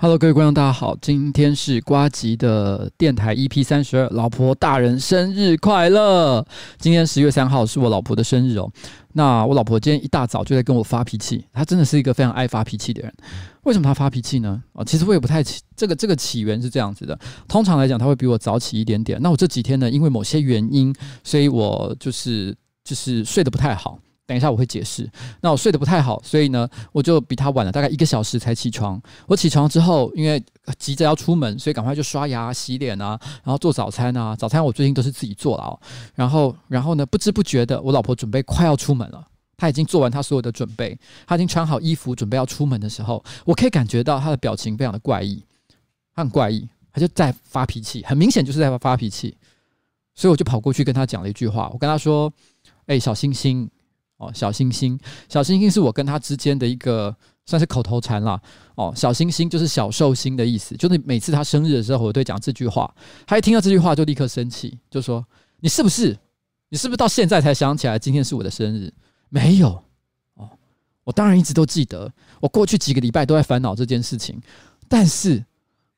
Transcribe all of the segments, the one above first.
各位观众，大家好，今天是呱吉的电台 EP 三十二，老婆大人生日快乐！今天十月三号是我老婆的生日哦。那我老婆今天一大早就在跟我发脾气，她真的是一个非常爱发脾气的人。为什么她发脾气呢？哦，其实我也不太起这个这个起源是这样子的。通常来讲，她会比我早起一点点。那我这几天呢，因为某些原因，所以我就是就是睡得不太好。等一下我会解释。那我睡得不太好，所以呢，我就比他晚了大概一个小时才起床。我起床之后，因为急着要出门，所以赶快就刷牙、洗脸啊，然后做早餐啊。早餐我最近都是自己做了哦。然后，然后呢，不知不觉的，我老婆准备快要出门了。她已经做完她所有的准备，她已经穿好衣服，准备要出门的时候，我可以感觉到她的表情非常的怪异，她很怪异，她就在发脾气，很明显就是在发脾气。所以我就跑过去跟她讲了一句话，我跟她说：“哎，小星星。”哦，小星星，小星星是我跟他之间的一个算是口头禅啦。哦，小星星就是小寿星的意思，就是每次他生日的时候，我都讲这句话。他一听到这句话就立刻生气，就说：“你是不是？你是不是到现在才想起来今天是我的生日？没有哦，我当然一直都记得，我过去几个礼拜都在烦恼这件事情，但是，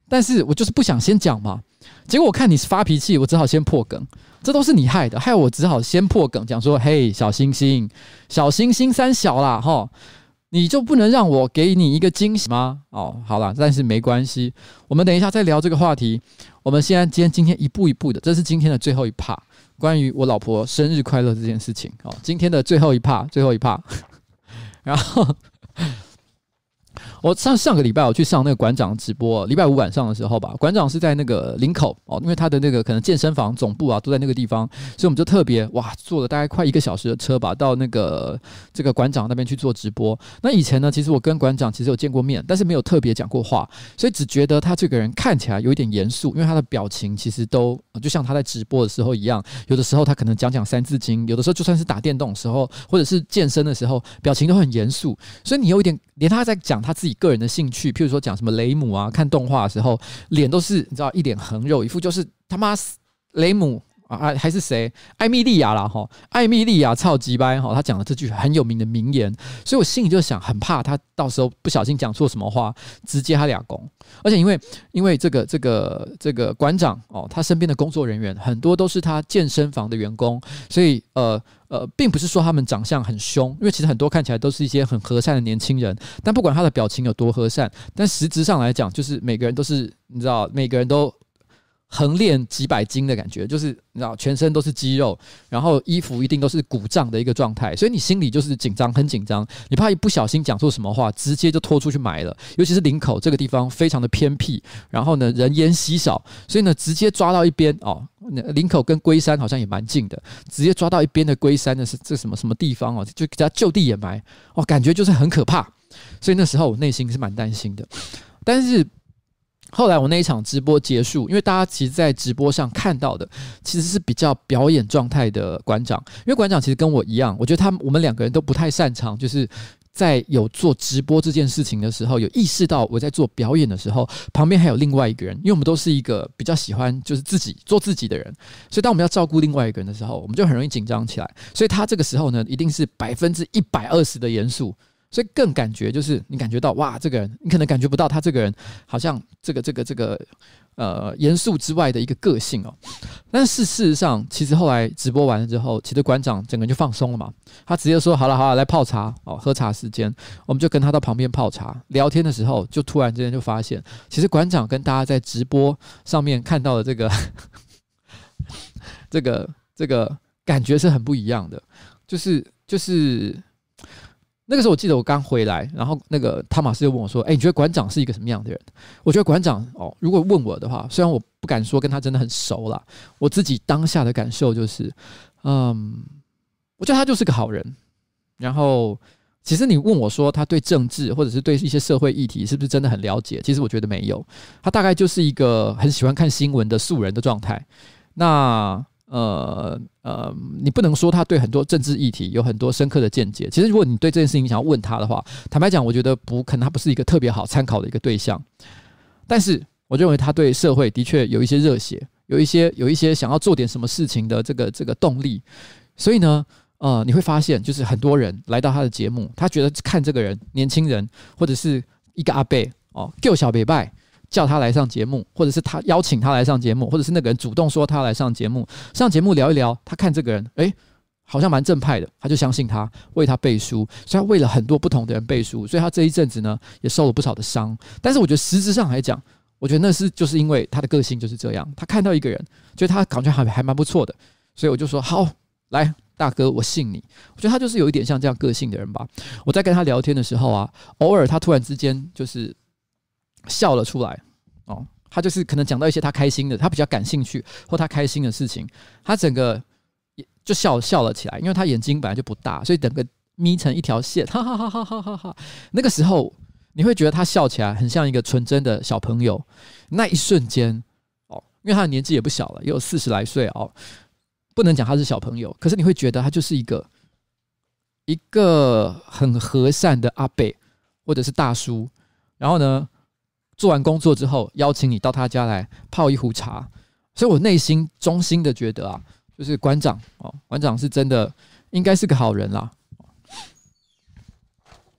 但是我就是不想先讲嘛。结果我看你是发脾气，我只好先破梗。”这都是你害的，害我只好先破梗，讲说：“嘿，小星星，小星星三小啦，哈，你就不能让我给你一个惊喜吗？”哦，好了，但是没关系，我们等一下再聊这个话题。我们现在今天今天一步一步的，这是今天的最后一趴，关于我老婆生日快乐这件事情。哦，今天的最后一趴，最后一趴，然后。我上上个礼拜我去上那个馆长直播，礼拜五晚上的时候吧，馆长是在那个林口哦，因为他的那个可能健身房总部啊都在那个地方，所以我们就特别哇坐了大概快一个小时的车吧，到那个这个馆长那边去做直播。那以前呢，其实我跟馆长其实有见过面，但是没有特别讲过话，所以只觉得他这个人看起来有一点严肃，因为他的表情其实都就像他在直播的时候一样，有的时候他可能讲讲三字经，有的时候就算是打电动的时候或者是健身的时候，表情都很严肃，所以你有一点连他在讲他自己。个人的兴趣，譬如说讲什么雷姆啊，看动画的时候，脸都是你知道一脸横肉，一副就是他妈雷姆。啊，还是谁？艾米莉亚啦，哈，艾米莉亚超级掰哈，他讲了这句很有名的名言，所以我心里就想，很怕他到时候不小心讲错什么话，直接他俩攻。而且因为因为这个这个这个馆长哦，他身边的工作人员很多都是他健身房的员工，所以呃呃，并不是说他们长相很凶，因为其实很多看起来都是一些很和善的年轻人，但不管他的表情有多和善，但实质上来讲，就是每个人都是你知道，每个人都。横练几百斤的感觉，就是你知道全身都是肌肉，然后衣服一定都是鼓胀的一个状态，所以你心里就是紧张，很紧张，你怕一不小心讲错什么话，直接就拖出去埋了。尤其是领口这个地方非常的偏僻，然后呢人烟稀少，所以呢直接抓到一边哦，林口跟龟山好像也蛮近的，直接抓到一边的龟山的是这什么什么地方哦，就给他就地掩埋哦，感觉就是很可怕，所以那时候我内心是蛮担心的，但是。后来我那一场直播结束，因为大家其实，在直播上看到的其实是比较表演状态的馆长，因为馆长其实跟我一样，我觉得他我们两个人都不太擅长，就是在有做直播这件事情的时候，有意识到我在做表演的时候，旁边还有另外一个人，因为我们都是一个比较喜欢就是自己做自己的人，所以当我们要照顾另外一个人的时候，我们就很容易紧张起来，所以他这个时候呢，一定是百分之一百二十的严肃。所以更感觉就是你感觉到哇，这个人你可能感觉不到他这个人好像这个这个这个呃严肃之外的一个个性哦。但是事实上，其实后来直播完了之后，其实馆长整个人就放松了嘛。他直接说：“好了好了，来泡茶哦，喝茶时间。”我们就跟他到旁边泡茶聊天的时候，就突然之间就发现，其实馆长跟大家在直播上面看到的这个 这个这个感觉是很不一样的，就是就是。那个时候我记得我刚回来，然后那个汤马斯就问我说：“哎，你觉得馆长是一个什么样的人？”我觉得馆长哦，如果问我的话，虽然我不敢说跟他真的很熟啦，我自己当下的感受就是，嗯，我觉得他就是个好人。然后，其实你问我说他对政治或者是对一些社会议题是不是真的很了解？其实我觉得没有，他大概就是一个很喜欢看新闻的素人的状态。那。呃呃，你不能说他对很多政治议题有很多深刻的见解。其实，如果你对这件事情想要问他的话，坦白讲，我觉得不可能，他不是一个特别好参考的一个对象。但是，我认为他对社会的确有一些热血，有一些有一些想要做点什么事情的这个这个动力。所以呢，呃，你会发现，就是很多人来到他的节目，他觉得看这个人年轻人或者是一个阿伯哦，叫小北拜。叫他来上节目，或者是他邀请他来上节目，或者是那个人主动说他来上节目，上节目聊一聊。他看这个人，诶，好像蛮正派的，他就相信他，为他背书。所以他为了很多不同的人背书，所以他这一阵子呢也受了不少的伤。但是我觉得实质上来讲，我觉得那是就是因为他的个性就是这样。他看到一个人，觉得他感觉还还蛮不错的，所以我就说好，来大哥，我信你。我觉得他就是有一点像这样个性的人吧。我在跟他聊天的时候啊，偶尔他突然之间就是。笑了出来，哦，他就是可能讲到一些他开心的，他比较感兴趣或他开心的事情，他整个也就笑笑了起来，因为他眼睛本来就不大，所以整个眯成一条线，哈哈哈哈哈哈哈。那个时候你会觉得他笑起来很像一个纯真的小朋友，那一瞬间，哦，因为他的年纪也不小了，也有四十来岁哦，不能讲他是小朋友，可是你会觉得他就是一个一个很和善的阿伯或者是大叔，然后呢，做完工作之后，邀请你到他家来泡一壶茶，所以我内心衷心的觉得啊，就是馆长哦，馆长是真的应该是个好人啦。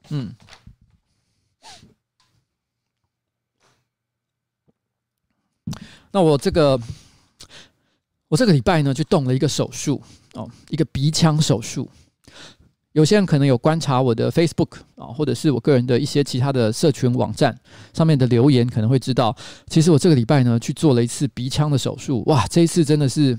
嗯，那我这个我这个礼拜呢，就动了一个手术哦，一个鼻腔手术。有些人可能有观察我的 Facebook 啊，或者是我个人的一些其他的社群网站上面的留言，可能会知道，其实我这个礼拜呢去做了一次鼻腔的手术，哇，这一次真的是。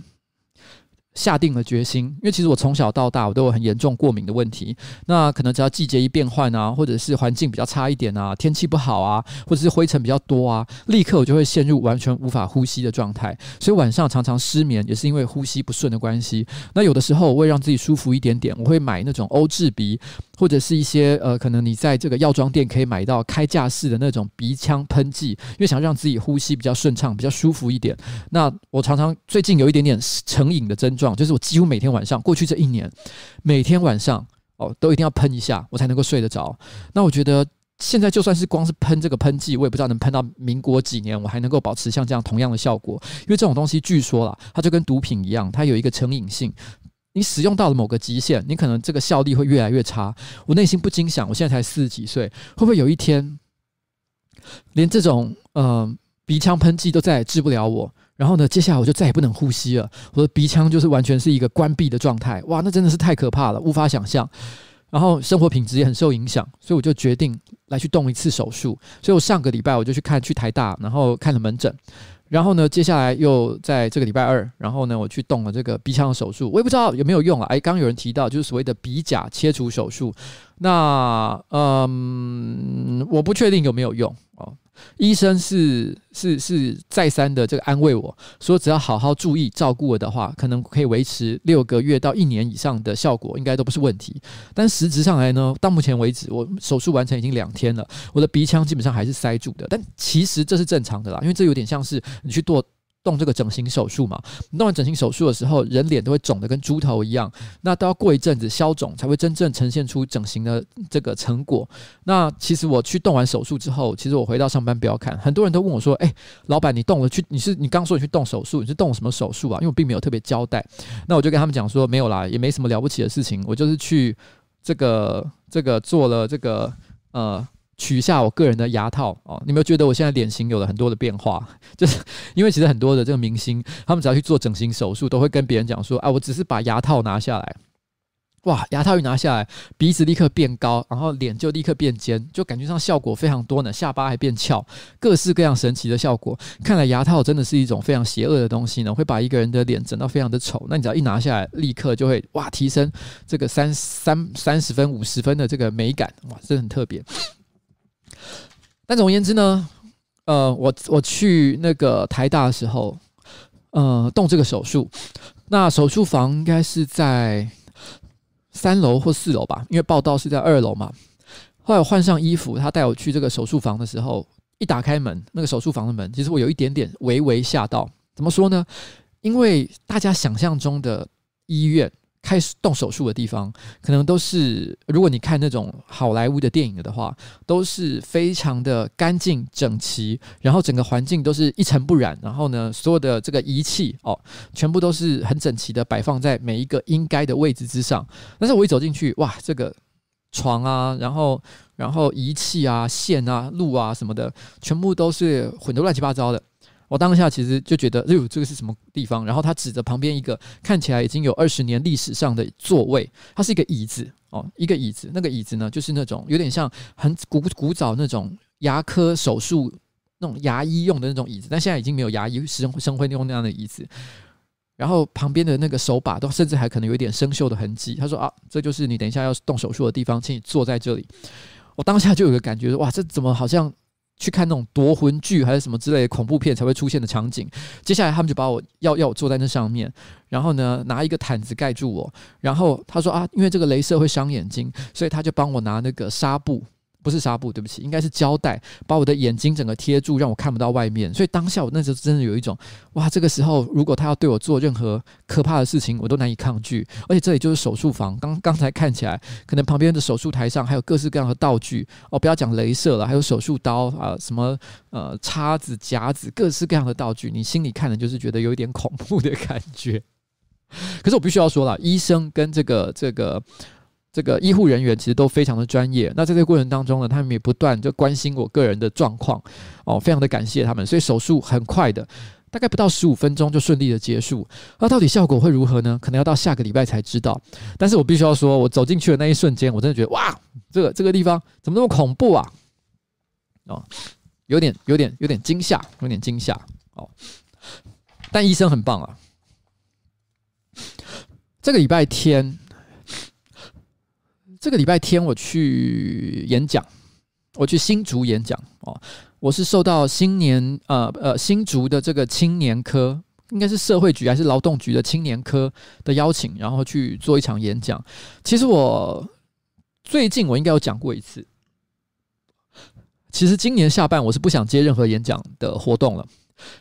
下定了决心，因为其实我从小到大我都有很严重过敏的问题。那可能只要季节一变换啊，或者是环境比较差一点啊，天气不好啊，或者是灰尘比较多啊，立刻我就会陷入完全无法呼吸的状态。所以晚上常常失眠，也是因为呼吸不顺的关系。那有的时候我会让自己舒服一点点，我会买那种欧治鼻，或者是一些呃，可能你在这个药妆店可以买到开架式的那种鼻腔喷剂，因为想让自己呼吸比较顺畅、比较舒服一点。那我常常最近有一点点成瘾的症状。状就是我几乎每天晚上，过去这一年，每天晚上哦，都一定要喷一下，我才能够睡得着。那我觉得现在就算是光是喷这个喷剂，我也不知道能喷到民国几年，我还能够保持像这样同样的效果。因为这种东西据说啦，它就跟毒品一样，它有一个成瘾性。你使用到了某个极限，你可能这个效力会越来越差。我内心不禁想，我现在才四十几岁，会不会有一天，连这种嗯、呃、鼻腔喷剂都再也治不了我？然后呢，接下来我就再也不能呼吸了，我的鼻腔就是完全是一个关闭的状态。哇，那真的是太可怕了，无法想象。然后生活品质也很受影响，所以我就决定来去动一次手术。所以我上个礼拜我就去看去台大，然后看了门诊。然后呢，接下来又在这个礼拜二，然后呢，我去动了这个鼻腔的手术，我也不知道有没有用啊。哎，刚有人提到，就是所谓的鼻甲切除手术，那嗯，我不确定有没有用。医生是是是再三的这个安慰我说，只要好好注意照顾我的话，可能可以维持六个月到一年以上的效果，应该都不是问题。但实质上来呢，到目前为止，我手术完成已经两天了，我的鼻腔基本上还是塞住的。但其实这是正常的啦，因为这有点像是你去做。动这个整形手术嘛，弄完整形手术的时候，人脸都会肿得跟猪头一样，那都要过一阵子消肿，才会真正呈现出整形的这个成果。那其实我去动完手术之后，其实我回到上班不要看，很多人都问我说：“哎，老板，你动了去？你是你刚说你去动手术，你是动什么手术啊？”因为我并没有特别交代。那我就跟他们讲说：“没有啦，也没什么了不起的事情，我就是去这个这个做了这个呃。”取下我个人的牙套哦，你有没有觉得我现在脸型有了很多的变化？就是因为其实很多的这个明星，他们只要去做整形手术，都会跟别人讲说：“啊，我只是把牙套拿下来，哇，牙套一拿下来，鼻子立刻变高，然后脸就立刻变尖，就感觉上效果非常多呢，下巴还变翘，各式各样神奇的效果。看来牙套真的是一种非常邪恶的东西呢，会把一个人的脸整到非常的丑。那你只要一拿下来，立刻就会哇，提升这个三三三十分、五十分的这个美感，哇，这很特别。”但总而言之呢，呃，我我去那个台大的时候，呃，动这个手术，那手术房应该是在三楼或四楼吧，因为报道是在二楼嘛。后来我换上衣服，他带我去这个手术房的时候，一打开门，那个手术房的门，其实我有一点点微微吓到。怎么说呢？因为大家想象中的医院。开始动手术的地方，可能都是如果你看那种好莱坞的电影的话，都是非常的干净整齐，然后整个环境都是一尘不染，然后呢，所有的这个仪器哦，全部都是很整齐的摆放在每一个应该的位置之上。但是我一走进去，哇，这个床啊，然后然后仪器啊、线啊、路啊什么的，全部都是混得乱七八糟的。我当下其实就觉得，哎呦，这个是什么地方？然后他指着旁边一个看起来已经有二十年历史上的座位，它是一个椅子哦，一个椅子。那个椅子呢，就是那种有点像很古古早那种牙科手术那种牙医用的那种椅子，但现在已经没有牙医生生会用那样的椅子。然后旁边的那个手把都甚至还可能有一点生锈的痕迹。他说啊，这就是你等一下要动手术的地方，请你坐在这里。我当下就有个感觉，哇，这怎么好像？去看那种夺魂剧还是什么之类的恐怖片才会出现的场景，接下来他们就把我要要我坐在那上面，然后呢拿一个毯子盖住我，然后他说啊，因为这个镭射会伤眼睛，所以他就帮我拿那个纱布。不是纱布，对不起，应该是胶带，把我的眼睛整个贴住，让我看不到外面。所以当下我那时候真的有一种，哇，这个时候如果他要对我做任何可怕的事情，我都难以抗拒。而且这里就是手术房，刚刚才看起来，可能旁边的手术台上还有各式各样的道具哦，不要讲镭射了，还有手术刀啊，什么呃叉子、夹子，各式各样的道具，你心里看的就是觉得有一点恐怖的感觉。可是我必须要说了，医生跟这个这个。这个医护人员其实都非常的专业。那在这个过程当中呢，他们也不断就关心我个人的状况哦，非常的感谢他们。所以手术很快的，大概不到十五分钟就顺利的结束。那到底效果会如何呢？可能要到下个礼拜才知道。但是我必须要说，我走进去的那一瞬间，我真的觉得哇，这个这个地方怎么那么恐怖啊？哦，有点有点有点惊吓，有点惊吓哦。但医生很棒啊。这个礼拜天。这个礼拜天我去演讲，我去新竹演讲哦。我是受到新年呃呃新竹的这个青年科，应该是社会局还是劳动局的青年科的邀请，然后去做一场演讲。其实我最近我应该有讲过一次。其实今年下半我是不想接任何演讲的活动了，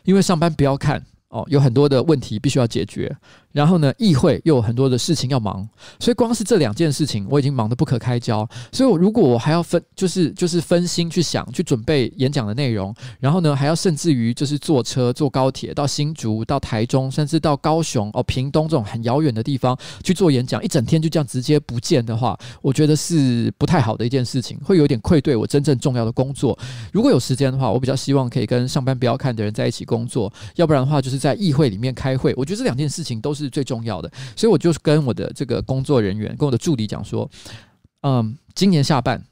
因为上班不要看哦，有很多的问题必须要解决。然后呢，议会又有很多的事情要忙，所以光是这两件事情，我已经忙得不可开交。所以，我如果我还要分，就是就是分心去想，去准备演讲的内容，然后呢，还要甚至于就是坐车、坐高铁到新竹、到台中，甚至到高雄、哦屏东这种很遥远的地方去做演讲，一整天就这样直接不见的话，我觉得是不太好的一件事情，会有点愧对我真正重要的工作。如果有时间的话，我比较希望可以跟上班不要看的人在一起工作，要不然的话就是在议会里面开会。我觉得这两件事情都是。是最重要的，所以我就跟我的这个工作人员、跟我的助理讲说：“嗯，今年下半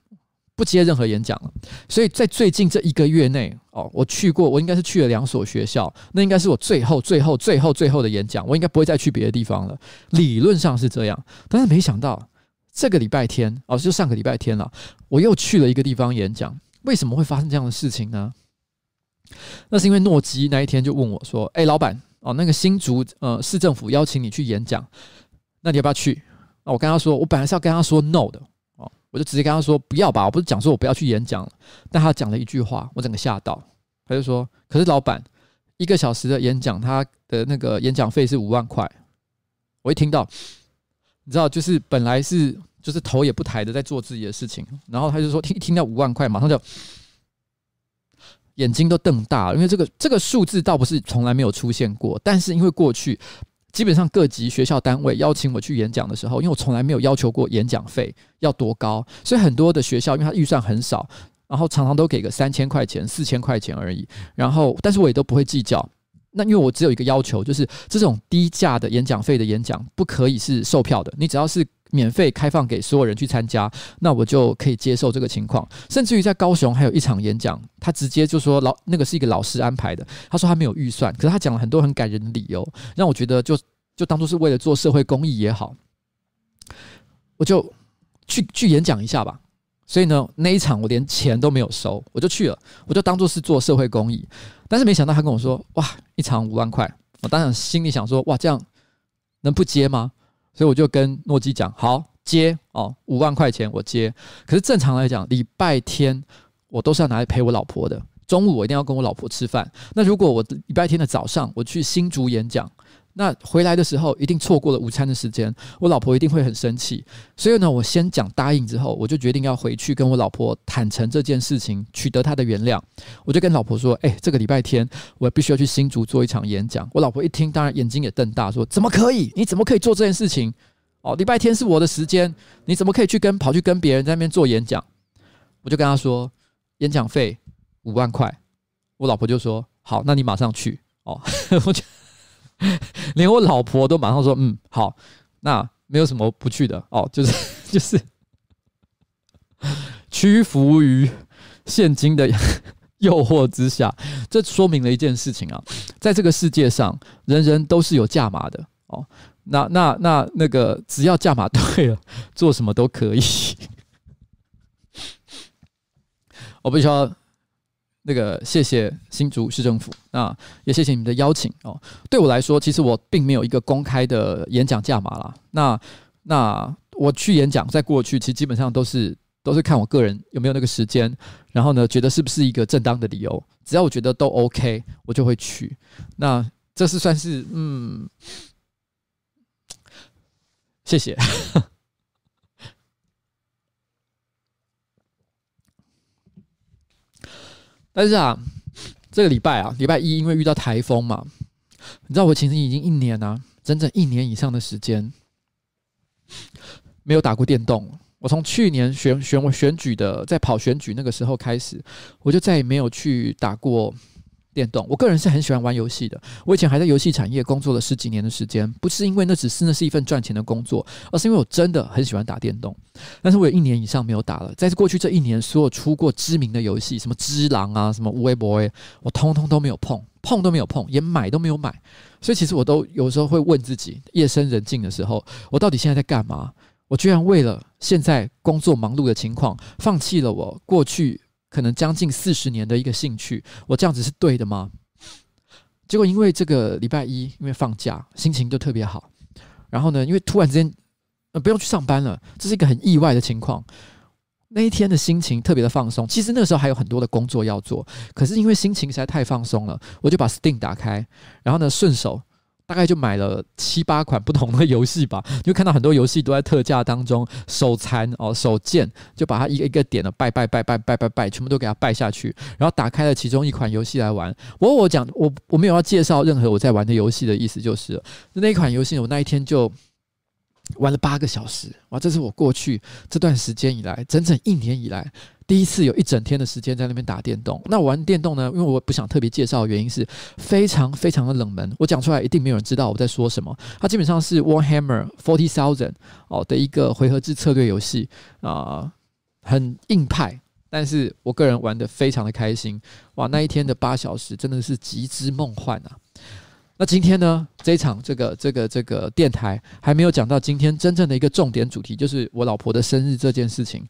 不接任何演讲了。所以在最近这一个月内，哦，我去过，我应该是去了两所学校，那应该是我最后、最后、最后、最后的演讲，我应该不会再去别的地方了。理论上是这样，但是没想到这个礼拜天，哦，就上个礼拜天了，我又去了一个地方演讲。为什么会发生这样的事情呢？那是因为诺基那一天就问我说：“哎，老板，哦，那个新竹呃市政府邀请你去演讲，那你要不要去？”那我跟他说，我本来是要跟他说 no 的哦，我就直接跟他说不要吧，我不是讲说我不要去演讲了，但他讲了一句话，我整个吓到，他就说：“可是老板，一个小时的演讲，他的那个演讲费是五万块。”我一听到，你知道，就是本来是就是头也不抬的在做自己的事情，然后他就说听一听到五万块，马上就。眼睛都瞪大了，因为这个这个数字倒不是从来没有出现过，但是因为过去基本上各级学校单位邀请我去演讲的时候，因为我从来没有要求过演讲费要多高，所以很多的学校因为它预算很少，然后常常都给个三千块钱、四千块钱而已，然后但是我也都不会计较。那因为我只有一个要求，就是这种低价的演讲费的演讲不可以是售票的，你只要是。免费开放给所有人去参加，那我就可以接受这个情况。甚至于在高雄还有一场演讲，他直接就说老那个是一个老师安排的，他说他没有预算，可是他讲了很多很感人的理由，让我觉得就就当做是为了做社会公益也好，我就去去演讲一下吧。所以呢，那一场我连钱都没有收，我就去了，我就当做是做社会公益。但是没想到他跟我说，哇，一场五万块，我当然心里想说，哇，这样能不接吗？所以我就跟诺基讲，好接哦，五万块钱我接。可是正常来讲，礼拜天我都是要拿来陪我老婆的。中午我一定要跟我老婆吃饭。那如果我礼拜天的早上我去新竹演讲，那回来的时候一定错过了午餐的时间，我老婆一定会很生气。所以呢，我先讲答应之后，我就决定要回去跟我老婆坦诚这件事情，取得她的原谅。我就跟老婆说：“哎，这个礼拜天我必须要去新竹做一场演讲。”我老婆一听，当然眼睛也瞪大，说：“怎么可以？你怎么可以做这件事情？哦，礼拜天是我的时间，你怎么可以去跟跑去跟别人在那边做演讲？”我就跟她说：“演讲费五万块。”我老婆就说：“好，那你马上去。”哦，我就。连我老婆都马上说：“嗯，好，那没有什么不去的哦，就是 就是屈服于现金的 诱惑之下。这说明了一件事情啊，在这个世界上，人人都是有价码的哦。那那那那个，只要价码对了，做什么都可以。我必须要。”那个，谢谢新竹市政府，那也谢谢你们的邀请哦。对我来说，其实我并没有一个公开的演讲价码啦。那那我去演讲，在过去其实基本上都是都是看我个人有没有那个时间，然后呢，觉得是不是一个正当的理由，只要我觉得都 OK，我就会去。那这是算是嗯，谢谢。但是啊，这个礼拜啊，礼拜一因为遇到台风嘛，你知道我其实已经一年啊，整整一年以上的时间没有打过电动。我从去年选选我选举的，在跑选举那个时候开始，我就再也没有去打过。电动，我个人是很喜欢玩游戏的。我以前还在游戏产业工作了十几年的时间，不是因为那只是那是一份赚钱的工作，而是因为我真的很喜欢打电动。但是我有一年以上没有打了。在过去这一年，所有出过知名的游戏，什么《只狼》啊，什么《无畏 boy》，我通通都没有碰，碰都没有碰，连买都没有买。所以其实我都有时候会问自己：夜深人静的时候，我到底现在在干嘛？我居然为了现在工作忙碌的情况，放弃了我过去。可能将近四十年的一个兴趣，我这样子是对的吗？结果因为这个礼拜一，因为放假，心情就特别好。然后呢，因为突然之间，呃，不用去上班了，这是一个很意外的情况。那一天的心情特别的放松。其实那个时候还有很多的工作要做，可是因为心情实在太放松了，我就把 Steam 打开，然后呢，顺手。大概就买了七八款不同的游戏吧，就看到很多游戏都在特价当中，手残哦，手贱，就把它一个一个点了，拜拜拜拜拜拜拜，全部都给它拜下去，然后打开了其中一款游戏来玩。我我讲我我没有要介绍任何我在玩的游戏的意思，就是那一款游戏我那一天就玩了八个小时，哇！这是我过去这段时间以来，整整一年以来第一次有一整天的时间在那边打电动。那玩电动呢？因为我不想特别介绍原因是非常非常的冷门，我讲出来一定没有人知道我在说什么。它基本上是 Warhammer Forty Thousand 哦的一个回合制策略游戏啊、很硬派，但是我个人玩得非常的开心。哇！那一天的八小时真的是极之梦幻啊！那今天呢，这一场这个这个这个电台还没有讲到今天真正的一个重点主题，就是我老婆的生日这件事情，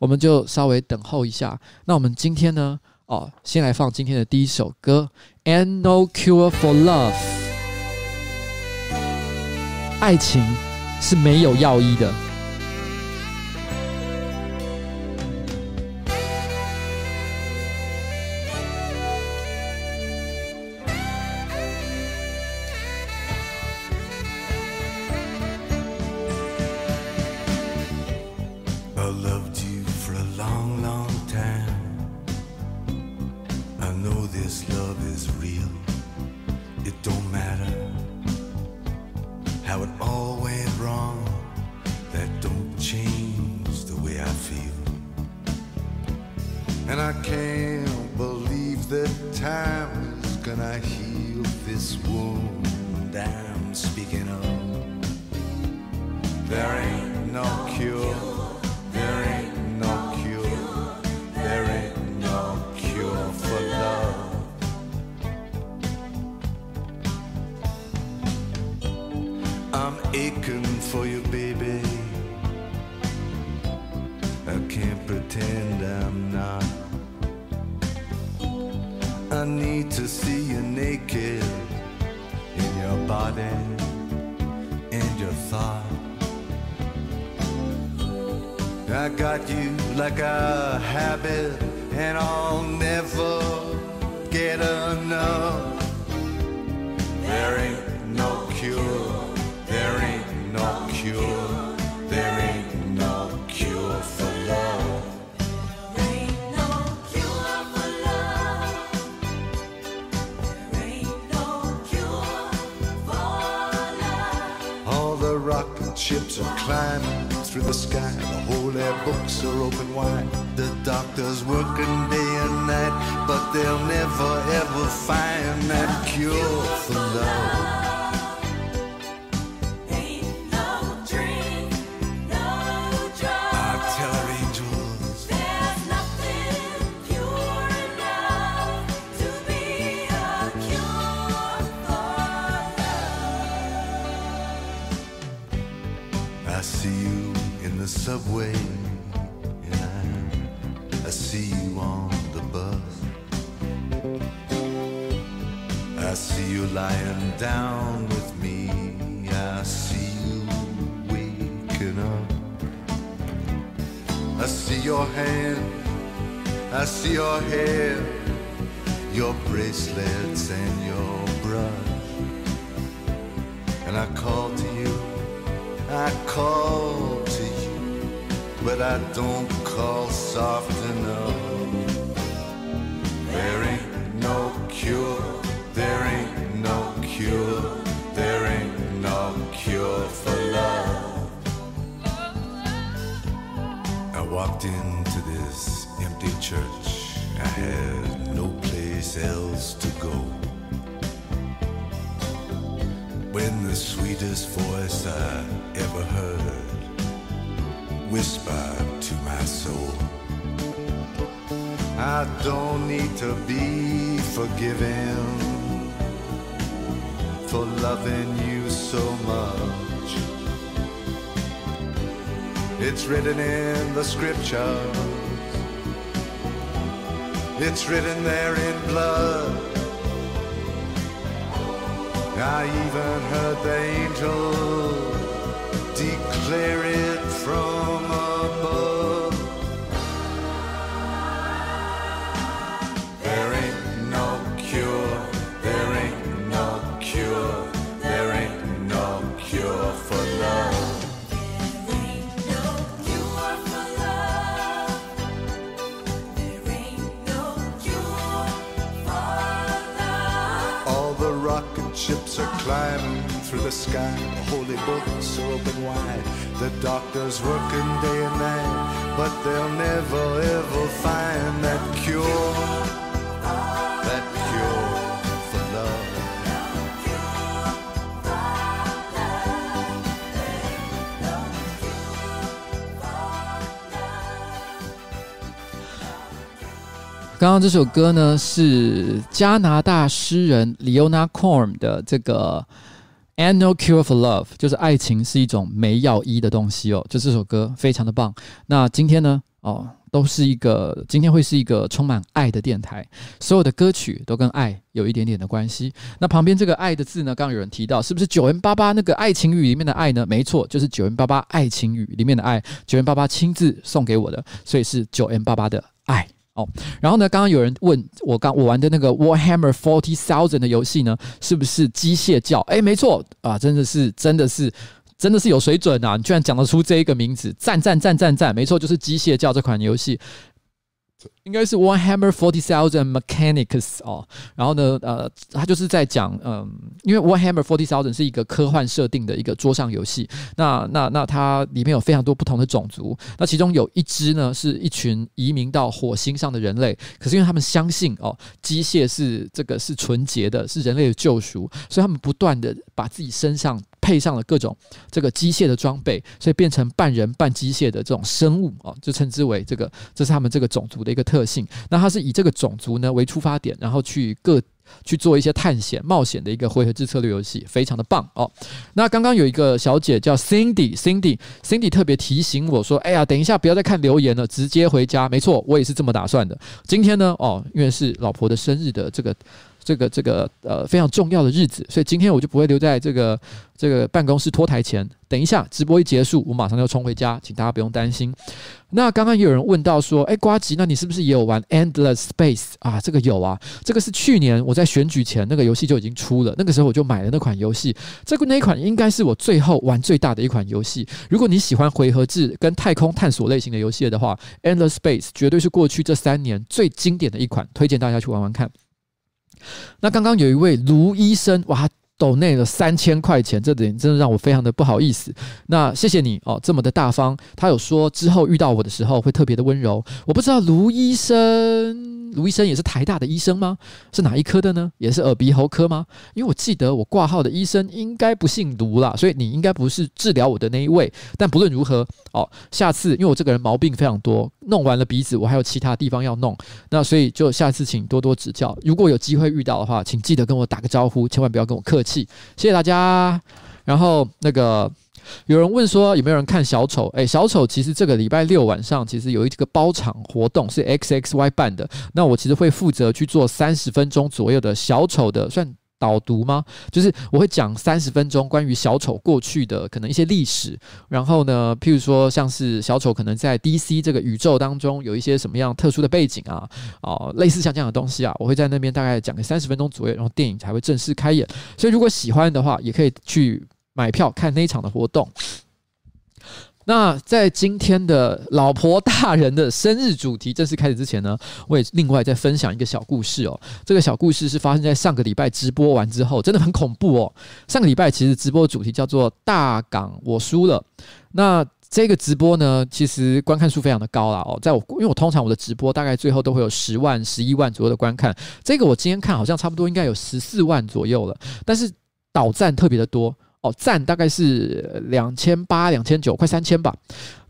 我们就稍微等候一下。那我们今天呢，哦，先来放今天的第一首歌《And No Cure for Love》，爱情是没有药医的。I walked into this empty church. I had no place else to go. When the sweetest voice I ever heard whispered to my soul, I don't need to be forgiven for loving you so much written in the scriptures. It's written there in blood. I even heard the angel declare it from are climbing through the sky. The holy books are open wide. The doctor's working day and night, but they'll never ever find that cure. 刚刚这首歌呢是加拿大诗人 Leona Corm 的这个 "Ain't No Cure for Love"，就是爱情是一种没药医的东西哦。就这首歌非常的棒。那今天呢，哦，都是一个今天会是一个充满爱的电台，所有的歌曲都跟爱有一点点的关系。那旁边这个“爱”的字呢，刚刚有人提到，是不是九 N 八八那个爱情语里面的爱呢？没错，就是九 N 八八爱情语里面的爱，九 N 八八亲自送给我的，所以是九 N 八八的爱。哦，然后呢，刚刚有人问我刚我玩的那个 Warhammer Forty Thousand 的游戏呢，是不是机械教？哎，没错啊，真的是，真的是，真的是有水准啊！你居然讲得出这一个名字，赞赞赞赞赞！没错，就是机械教这款游戏。应该是 One Hammer Forty Thousand Mechanics 哦，然后呢，呃，他就是在讲，嗯，因为 One Hammer Forty Thousand 是一个科幻设定的一个桌上游戏，那那那它里面有非常多不同的种族，那其中有一支呢是一群移民到火星上的人类，可是因为他们相信哦，机械是这个是纯洁的，是人类的救赎，所以他们不断的把自己身上配上了各种这个机械的装备，所以变成半人半机械的这种生物哦，就称之为这个，这是他们这个种族的一个特性。那它是以这个种族呢为出发点，然后去各去做一些探险冒险的一个回合制策略游戏，非常的棒哦。那刚刚有一个小姐叫 Cindy，Cindy，Cindy Cindy 特别提醒我说：“哎呀，等一下不要再看留言了，直接回家。”没错，我也是这么打算的。今天呢，哦，因为是老婆的生日的这个。这个这个呃非常重要的日子，所以今天我就不会留在这个这个办公室拖台前。等一下直播一结束，我马上就冲回家，请大家不用担心。那刚刚也有人问到说，哎，瓜吉，那你是不是也有玩 Endless Space 啊？这个有啊，这个是去年我在选举前那个游戏就已经出了，那个时候我就买了那款游戏。这个那一款应该是我最后玩最大的一款游戏。如果你喜欢回合制跟太空探索类型的游戏的话，Endless Space 绝对是过去这三年最经典的一款，推荐大家去玩玩看。那刚刚有一位卢医生，哇，抖内了三千块钱，这点真的让我非常的不好意思。那谢谢你哦，这么的大方。他有说之后遇到我的时候会特别的温柔。我不知道卢医生。卢医生也是台大的医生吗？是哪一科的呢？也是耳鼻喉科吗？因为我记得我挂号的医生应该不姓卢啦，所以你应该不是治疗我的那一位。但不论如何，哦，下次因为我这个人毛病非常多，弄完了鼻子，我还有其他地方要弄，那所以就下次请多多指教。如果有机会遇到的话，请记得跟我打个招呼，千万不要跟我客气。谢谢大家。然后那个。有人问说有没有人看小丑？诶，小丑其实这个礼拜六晚上其实有一个包场活动是 XXY 办的，那我其实会负责去做三十分钟左右的小丑的算导读吗？就是我会讲三十分钟关于小丑过去的可能一些历史，然后呢，譬如说像是小丑可能在 DC 这个宇宙当中有一些什么样特殊的背景啊，哦，类似像这样的东西啊，我会在那边大概讲个三十分钟左右，然后电影才会正式开演。所以如果喜欢的话，也可以去。买票看那一场的活动。那在今天的老婆大人的生日主题正式开始之前呢，我也另外再分享一个小故事哦。这个小故事是发生在上个礼拜直播完之后，真的很恐怖哦。上个礼拜其实直播主题叫做“大港我输了”。那这个直播呢，其实观看数非常的高啦哦。在我因为我通常我的直播大概最后都会有十万、十一万左右的观看，这个我今天看好像差不多应该有十四万左右了，但是倒赞特别的多。哦，赞大概是两千八、两千九，快三千吧。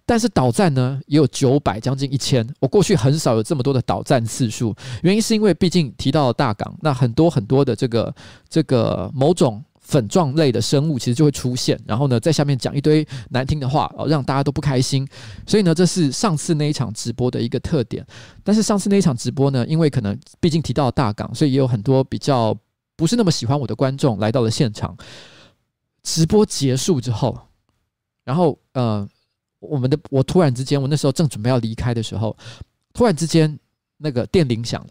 但是倒赞呢，也有九百，将近一千。我过去很少有这么多的倒赞次数，原因是因为毕竟提到了大港，那很多很多的这个这个某种粉状类的生物，其实就会出现，然后呢，在下面讲一堆难听的话，哦，让大家都不开心。所以呢，这是上次那一场直播的一个特点。但是上次那一场直播呢，因为可能毕竟提到了大港，所以也有很多比较不是那么喜欢我的观众来到了现场。直播结束之后，然后呃，我们的我突然之间，我那时候正准备要离开的时候，突然之间那个电铃响了。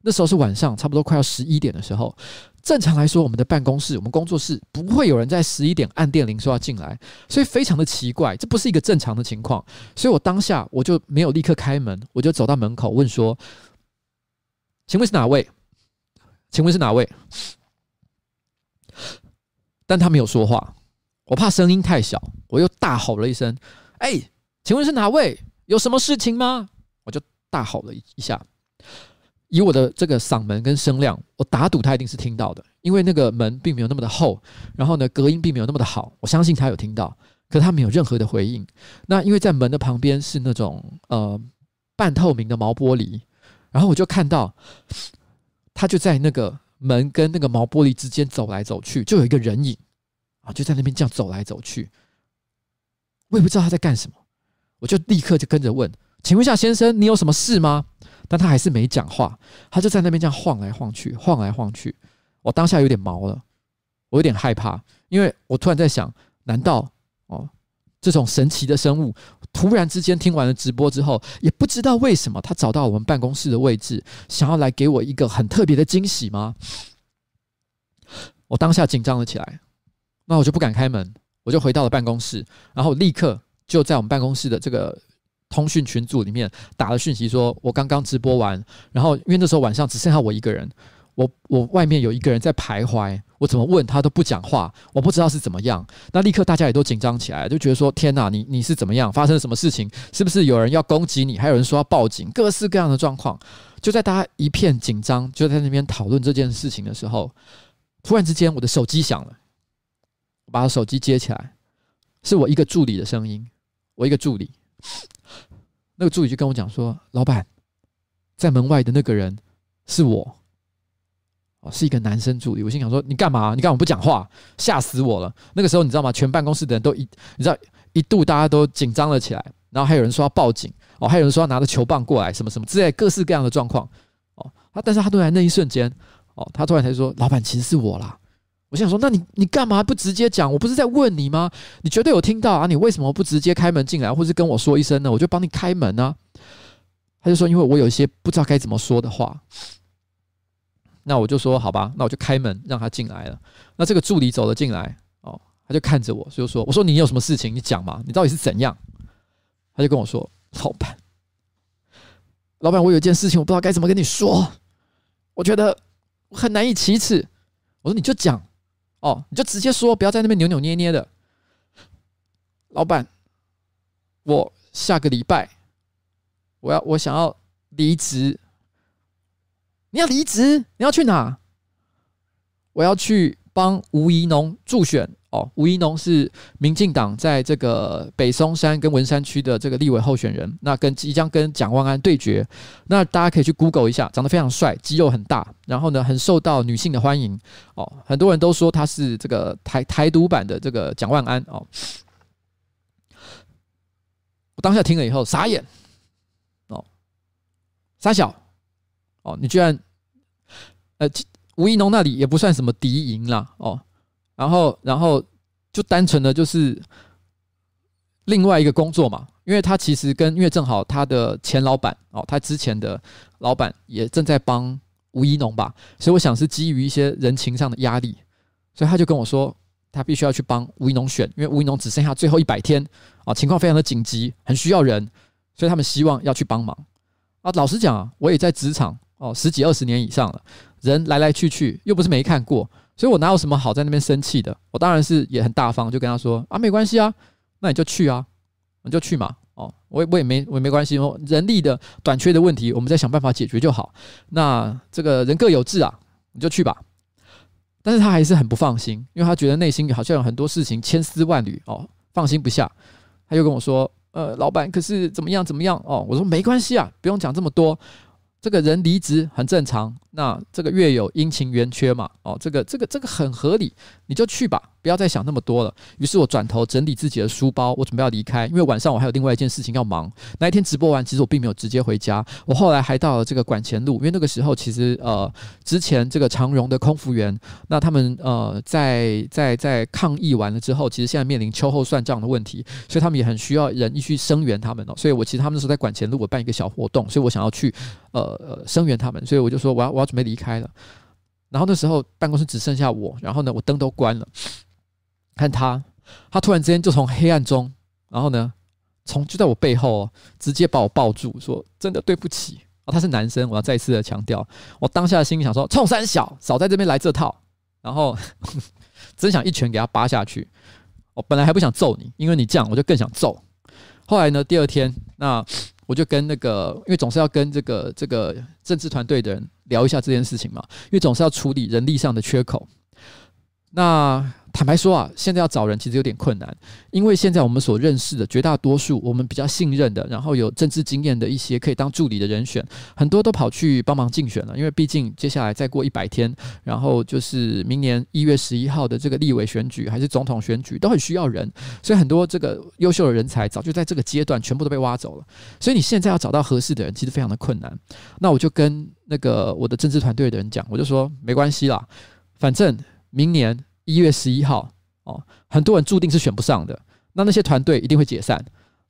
那时候是晚上，差不多快要十一点的时候。正常来说，我们的办公室、我们工作室不会有人在十一点按电铃说要进来，所以非常的奇怪，这不是一个正常的情况。所以我当下我就没有立刻开门，我就走到门口问说：“请问是哪位？请问是哪位？”但他没有说话。我怕声音太小，我又大吼了一声：“哎，请问是哪位？有什么事情吗？”我就大吼了一下。以我的这个嗓门跟声量，我打赌他一定是听到的，因为那个门并没有那么的厚，然后呢，隔音并没有那么的好。我相信他有听到，可他没有任何的回应。那因为在门的旁边是那种呃半透明的毛玻璃，然后我就看到他就在那个门跟那个毛玻璃之间走来走去，就有一个人影啊，就在那边这样走来走去。我也不知道他在干什么，我就立刻就跟着问：“请问一下，先生，你有什么事吗？”但他还是没讲话，他就在那边这样晃来晃去，晃来晃去。我当下有点毛了，我有点害怕，因为我突然在想：难道，这种神奇的生物突然之间听完了直播之后，也不知道为什么他找到我们办公室的位置，想要来给我一个很特别的惊喜吗？我当下紧张了起来，那我就不敢开门，我就回到了办公室，然后立刻就在我们办公室的这个。通讯群组里面打了讯息说，我刚刚直播完，然后因为那时候晚上只剩下我一个人，我我外面有一个人在徘徊，我怎么问他都不讲话，我不知道是怎么样。那立刻大家也都紧张起来，就觉得说天哪，你你是怎么样？发生了什么事情？是不是有人要攻击你？还有人说要报警，各式各样的状况。就在大家一片紧张，就在那边讨论这件事情的时候，突然之间我的手机响了，我把手机接起来，是我一个助理的声音，我一个助理。那个助理就跟我讲说：“老板，在门外的那个人是我，哦，是一个男生助理。”我心想说：“你干嘛？你干嘛不讲话？吓死我了！”那个时候你知道吗？全办公室的人都一，你知道一度大家都紧张了起来，然后还有人说要报警哦，还有人说要拿着球棒过来，什么什么之类各式各样的状况哦。他但是他突然那一瞬间哦，他突然才说：“老板，其实是我啦。”我想说，那你你干嘛不直接讲？我不是在问你吗？你绝对有听到啊！你为什么不直接开门进来，或是跟我说一声呢？我就帮你开门呢、啊。他就说，因为我有一些不知道该怎么说的话。那我就说，好吧，那我就开门让他进来了。那这个助理走了进来，哦，他就看着我，就说：“我说你有什么事情，你讲嘛，你到底是怎样？”他就跟我说：“老板，老板，我有一件事情，我不知道该怎么跟你说，我觉得我很难以启齿。”我说：“你就讲。”哦，你就直接说，不要在那边扭扭捏捏的。老板，我下个礼拜我要我想要离职。你要离职？你要去哪？我要去帮吴怡农助选。哦，吴怡农是民进党在这个北松山跟文山区的这个立委候选人，那跟即将跟蒋万安对决。那大家可以去 Google 一下，长得非常帅，肌肉很大，然后呢，很受到女性的欢迎。哦，很多人都说他是这个台台独版的这个蒋万安。哦，我当下听了以后傻眼。哦，傻小。哦，你居然，呃，吴一农那里也不算什么敌营啦。哦。然后，然后就单纯的就是另外一个工作嘛，因为他其实跟因为正好他的前老板哦，他之前的老板也正在帮吴一农吧，所以我想是基于一些人情上的压力，所以他就跟我说，他必须要去帮吴一农选，因为吴一农只剩下最后一百天啊，情况非常的紧急，很需要人，所以他们希望要去帮忙啊。老实讲啊，我也在职场哦十几二十年以上了，人来来去去，又不是没看过。所以我哪有什么好在那边生气的？我当然是也很大方，就跟他说啊，没关系啊，那你就去啊，你就去嘛。哦，我也我也没我也没关系哦，人力的短缺的问题，我们再想办法解决就好。那这个人各有志啊，你就去吧。但是他还是很不放心，因为他觉得内心好像有很多事情千丝万缕哦，放心不下。他又跟我说，呃，老板，可是怎么样怎么样？哦，我说没关系啊，不用讲这么多。这个人离职很正常，那这个月有阴晴圆缺嘛，哦，这个这个这个很合理，你就去吧，不要再想那么多了。于是我转头整理自己的书包，我准备要离开，因为晚上我还有另外一件事情要忙。那一天直播完，其实我并没有直接回家，我后来还到了这个馆前路，因为那个时候其实呃，之前这个长荣的空服员，那他们呃在在在抗议完了之后，其实现在面临秋后算账的问题，所以他们也很需要人一去声援他们哦。所以我其实他们那时候在馆前路，我办一个小活动，所以我想要去呃。呃，声援他们，所以我就说我要我要准备离开了。然后那时候办公室只剩下我，然后呢，我灯都关了。看他，他突然之间就从黑暗中，然后呢，从就在我背后哦，直接把我抱住，说：“真的对不起。”哦，他是男生，我要再一次的强调。我当下的心里想说：“冲三小，少在这边来这套。”然后 真想一拳给他扒下去。我本来还不想揍你，因为你这样，我就更想揍。后来呢，第二天，那我就跟那个，因为总是要跟这个这个政治团队的人聊一下这件事情嘛，因为总是要处理人力上的缺口。那坦白说啊，现在要找人其实有点困难，因为现在我们所认识的绝大多数我们比较信任的，然后有政治经验的一些可以当助理的人选，很多都跑去帮忙竞选了。因为毕竟接下来再过一百天，然后就是明年一月十一号的这个立委选举还是总统选举，都很需要人，所以很多这个优秀的人才早就在这个阶段全部都被挖走了。所以你现在要找到合适的人，其实非常的困难。那我就跟那个我的政治团队的人讲，我就说没关系啦，反正明年。一月十一号哦，很多人注定是选不上的，那那些团队一定会解散，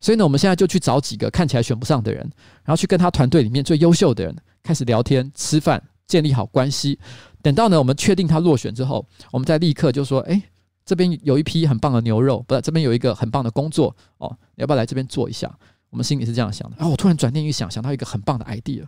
所以呢，我们现在就去找几个看起来选不上的人，然后去跟他团队里面最优秀的人开始聊天、吃饭，建立好关系。等到呢，我们确定他落选之后，我们再立刻就说：哎，这边有一批很棒的牛肉，不是这边有一个很棒的工作哦，你要不要来这边做一下？我们心里是这样想的。然后我突然转念一想，想到一个很棒的 idea。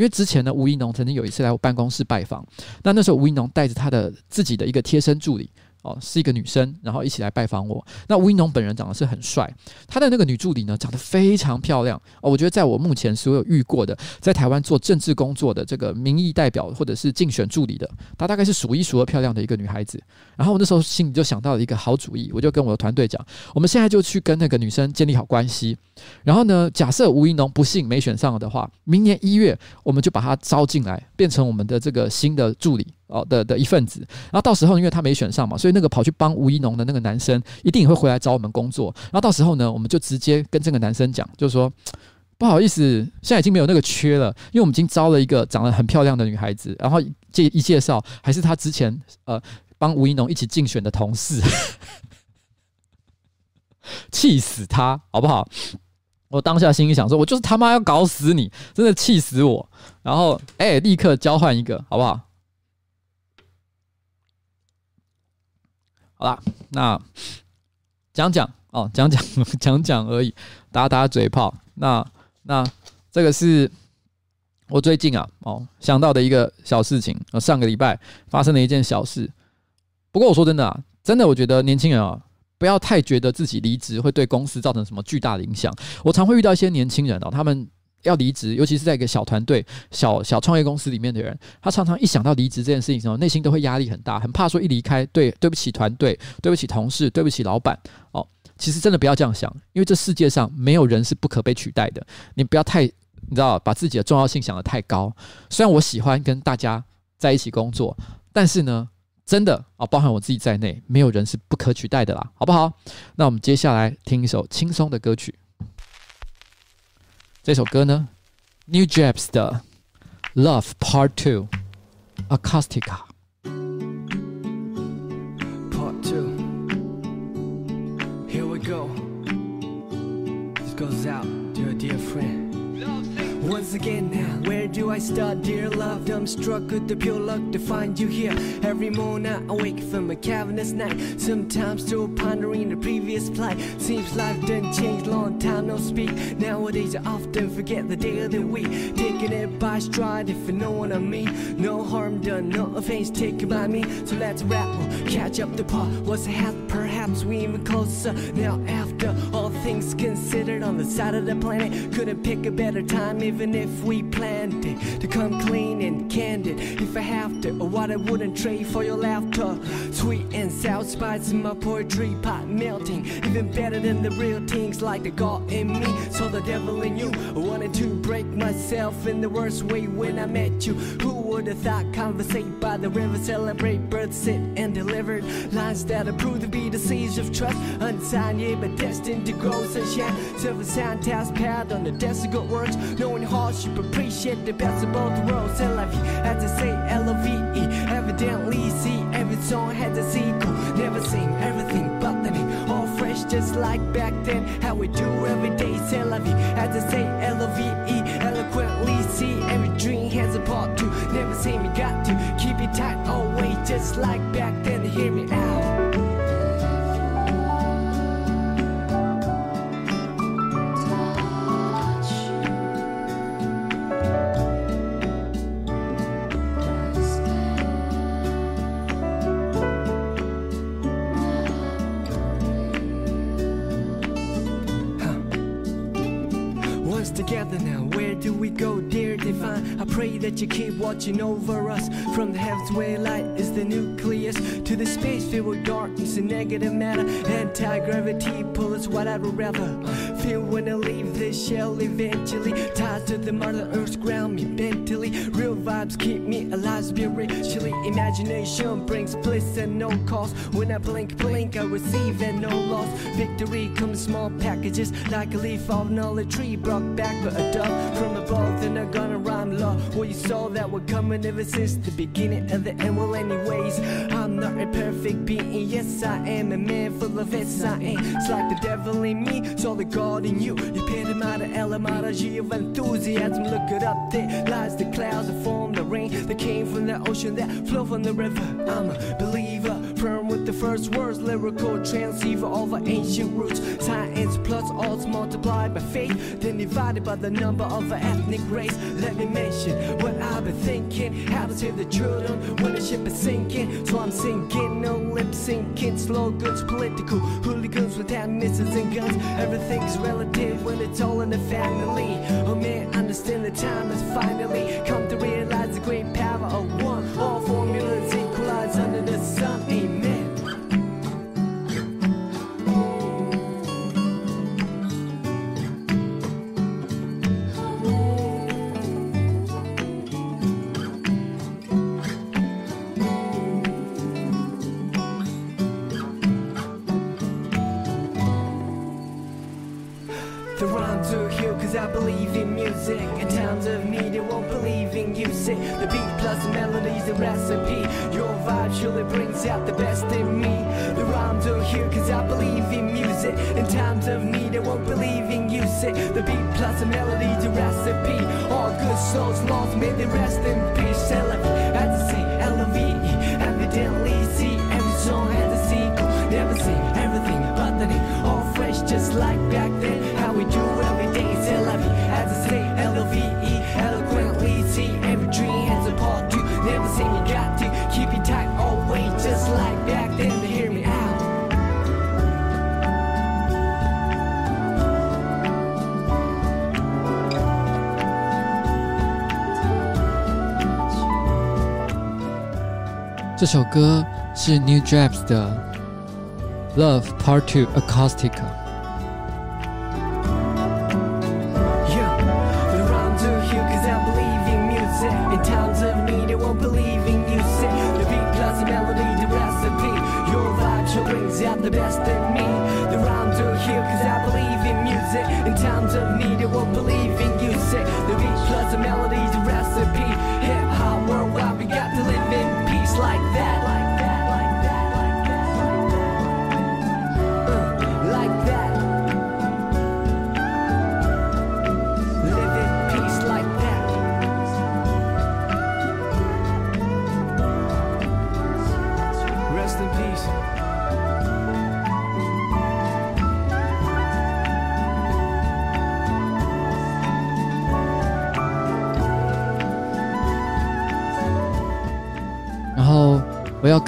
因为之前呢，吴亦农曾经有一次来我办公室拜访，那那时候吴亦农带着他的自己的一个贴身助理。哦，是一个女生，然后一起来拜访我。那吴怡农本人长得是很帅，他的那个女助理呢，长得非常漂亮。哦，我觉得在我目前所有遇过的在台湾做政治工作的这个民意代表或者是竞选助理的，她大概是数一数二漂亮的一个女孩子。然后我那时候心里就想到了一个好主意，我就跟我的团队讲，我们现在就去跟那个女生建立好关系。然后呢，假设吴怡农不幸没选上的话，明年一月我们就把她招进来，变成我们的这个新的助理。哦的的一份子，然后到时候因为他没选上嘛，所以那个跑去帮吴一农的那个男生一定也会回来找我们工作。然后到时候呢，我们就直接跟这个男生讲，就说不好意思，现在已经没有那个缺了，因为我们已经招了一个长得很漂亮的女孩子。然后介一介绍，还是他之前呃帮吴一农一起竞选的同事，气死他好不好？我当下心里想说，我就是他妈要搞死你，真的气死我。然后哎，立刻交换一个好不好？好啦，那讲讲哦，讲讲讲讲而已，打打嘴炮。那那这个是我最近啊哦想到的一个小事情。上个礼拜发生了一件小事。不过我说真的啊，真的我觉得年轻人啊，不要太觉得自己离职会对公司造成什么巨大的影响。我常会遇到一些年轻人哦，他们。要离职，尤其是在一个小团队、小小创业公司里面的人，他常常一想到离职这件事情的时候，内心都会压力很大，很怕说一离开，对对不起团队，对不起同事，对不起老板。哦，其实真的不要这样想，因为这世界上没有人是不可被取代的。你不要太，你知道，把自己的重要性想得太高。虽然我喜欢跟大家在一起工作，但是呢，真的啊，包含我自己在内，没有人是不可取代的啦，好不好？那我们接下来听一首轻松的歌曲。这首歌呢，New Japs 的《Love Part Two》，Acoustica。Part two. Here we go. This goes out to a dear friend. Once again now, where do I start, dear love? I'm struck with the pure luck to find you here. Every morning I wake from a cavernous night. Sometimes still pondering the previous plight. Seems life done changed, long time no speak. Nowadays I often forget the day of the week. Taking it by stride, if you know what I mean. No harm done, no offense taken by me. So let's rap, catch up the part. What's ahead? Perhaps we even closer. Now after all things considered on the side of the planet, couldn't pick a better time even if we planned it to come clean and candid. If I have to, or what I wouldn't trade for your laughter. Sweet and sour spice in my poetry pot melting, even better than the real things like the God in me. So the devil in you wanted to break myself in the worst way when I met you. Who would have thought conversate by the river, celebrate birth, sit and delivered lines that are proved to be the seeds of trust, unsigned yeah, but destined to grow sunshine. Silver sound task pad on the desk of good words, knowing hardship, appreciate the best of both worlds. Say love you, as I say L-O-V-E, evidently see every song has a sequel. Never seen everything but the all fresh just like back then. How we do every day, say love you, as I say L-O-V-E, eloquently see every dream has a part two. Never say me got to keep it tight always, just like back then. Hear me out. Divine? I pray that you keep watching over us. From the heavens where light is the nucleus to the space filled with darkness and negative matter. Anti gravity pull us what I'd feel when I leave this shell eventually. Ties to the mother earth's ground me mentally. Real vibes keep me alive spiritually. Imagination brings bliss and no cost. When I blink, blink, I receive and no loss. Victory comes small packages like a leaf falling on a tree. Brought back by a dove from above. Then I'm gonna rhyme law. Well, you saw that we're coming ever since the beginning of the end. Well, anyways, I'm not a perfect being. Yes, I am a man full of S. I am. It's like the devil in me, so the God in you. You epitomize the etymology of enthusiasm. Look it up, there lies the clouds that form the rain that came from the ocean that flow from the river. I'm a believer, the first words, lyrical transceiver over ancient roots. Science plus odds multiplied by faith, then divided by the number of an ethnic race. Let me mention what I've been thinking, how to save the children when the ship is sinking. So I'm sinking, no lip syncing, slow goods, political hooligans with hand missiles and guns. Everything's relative when it's all in the family. Oh man, understand the time has finally come to realize the great power of one. All formulas cause I believe in music. In times of need, they won't believe in you. Say the beat plus the melodies, the recipe. Your vibe surely brings out the best in me. The rhymes are here cause I believe in music. In times of need, they won't believe in you. Say the beat plus the melodies, the recipe. All good souls lost, may they rest in peace. L-F, as I say, L-O-V-E. Evidently see every song has a sequel. Never see everything but the name. All fresh just like back then. 这首歌是 New Jabs 的《Love Part Two Acoustic》。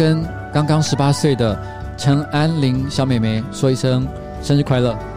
跟刚刚十八岁的陈安玲小妹妹说一声生日快乐。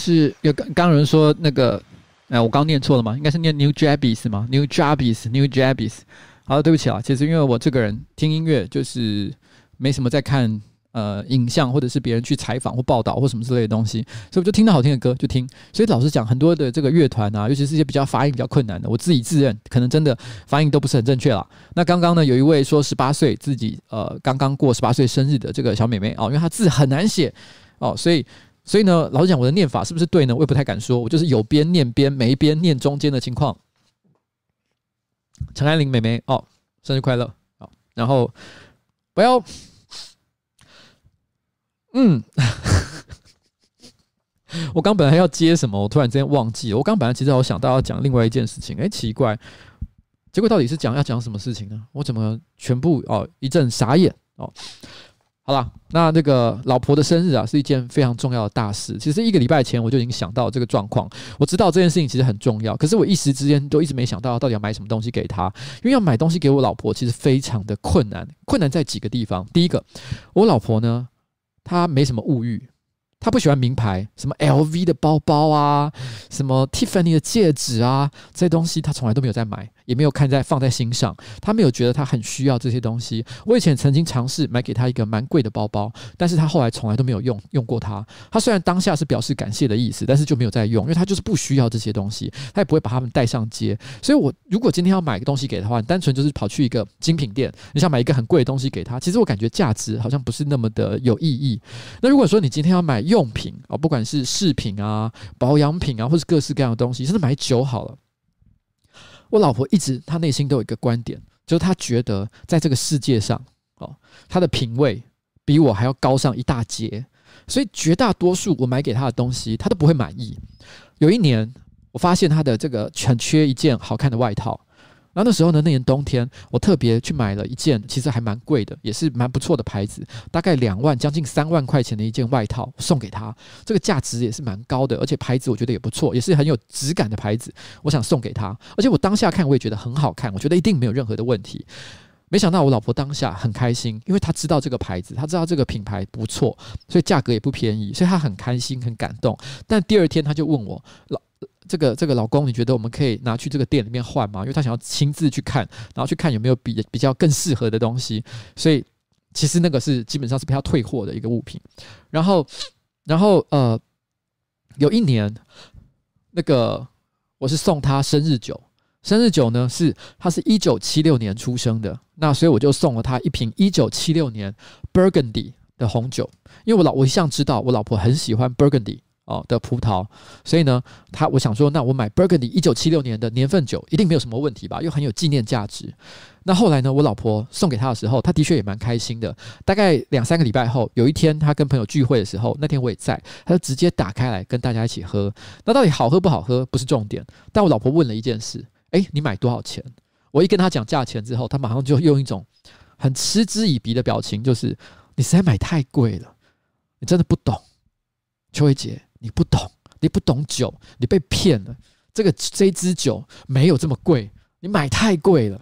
是有刚刚有人说那个，哎，我刚念错了吗？应该是念 New Jabbies 吗？New Jabbies，New Jabbies。好，对不起啊，其实因为我这个人听音乐就是没什么在看呃影像，或者是别人去采访或报道或什么之类的东西，所以我就听到好听的歌就听。所以老实讲，很多的这个乐团啊，尤其是一些比较发音比较困难的，我自己自认可能真的发音都不是很正确啦。那刚刚呢，有一位说十八岁自己呃刚刚过十八岁生日的这个小妹妹哦，因为她字很难写哦，所以。所以呢，老实讲，我的念法是不是对呢？我也不太敢说。我就是有边念边，没边念中间的情况。陈安玲妹妹哦，生日快乐！好，然后不要嗯，我刚本来要接什么，我突然之间忘记了。我刚本来其实我想到要讲另外一件事情，哎，奇怪，结果到底是讲要讲什么事情呢？我怎么全部哦一阵傻眼哦？好了，那那个老婆的生日啊，是一件非常重要的大事。其实一个礼拜前我就已经想到这个状况，我知道这件事情其实很重要，可是我一时之间都一直没想到到底要买什么东西给她。因为要买东西给我老婆，其实非常的困难。困难在几个地方。第一个，我老婆呢，她没什么物欲。他不喜欢名牌，什么 LV 的包包啊，什么 Tiffany 的戒指啊，这些东西他从来都没有在买，也没有看在放在心上。他没有觉得他很需要这些东西。我以前曾经尝试买给他一个蛮贵的包包，但是他后来从来都没有用用过它。他虽然当下是表示感谢的意思，但是就没有再用，因为他就是不需要这些东西，他也不会把它们带上街。所以，我如果今天要买个东西给他的话，单纯就是跑去一个精品店，你想买一个很贵的东西给他，其实我感觉价值好像不是那么的有意义。那如果说你今天要买，用品啊，不管是饰品啊、保养品啊，或是各式各样的东西，甚至买酒好了。我老婆一直她内心都有一个观点，就是她觉得在这个世界上，哦，她的品味比我还要高上一大截，所以绝大多数我买给她的东西，她都不会满意。有一年，我发现她的这个很缺一件好看的外套。然后那时候呢，那年冬天，我特别去买了一件，其实还蛮贵的，也是蛮不错的牌子，大概两万，将近三万块钱的一件外套，送给他。这个价值也是蛮高的，而且牌子我觉得也不错，也是很有质感的牌子。我想送给他，而且我当下看我也觉得很好看，我觉得一定没有任何的问题。没想到我老婆当下很开心，因为她知道这个牌子，她知道这个品牌不错，所以价格也不便宜，所以她很开心，很感动。但第二天她就问我老。这个这个老公，你觉得我们可以拿去这个店里面换吗？因为他想要亲自去看，然后去看有没有比比较更适合的东西。所以其实那个是基本上是被他退货的一个物品。然后，然后呃，有一年那个我是送他生日酒，生日酒呢是他是一九七六年出生的，那所以我就送了他一瓶一九七六年 Burgundy 的红酒，因为我老我一向知道我老婆很喜欢 Burgundy。哦的葡萄，所以呢，他我想说，那我买 Burgundy 一九七六年的年份酒，一定没有什么问题吧？又很有纪念价值。那后来呢，我老婆送给他的时候，他的确也蛮开心的。大概两三个礼拜后，有一天他跟朋友聚会的时候，那天我也在，他就直接打开来跟大家一起喝。那到底好喝不好喝不是重点，但我老婆问了一件事：诶，你买多少钱？我一跟他讲价钱之后，他马上就用一种很嗤之以鼻的表情，就是你实在买太贵了，你真的不懂，邱薇姐。你不懂，你不懂酒，你被骗了。这个这支酒没有这么贵，你买太贵了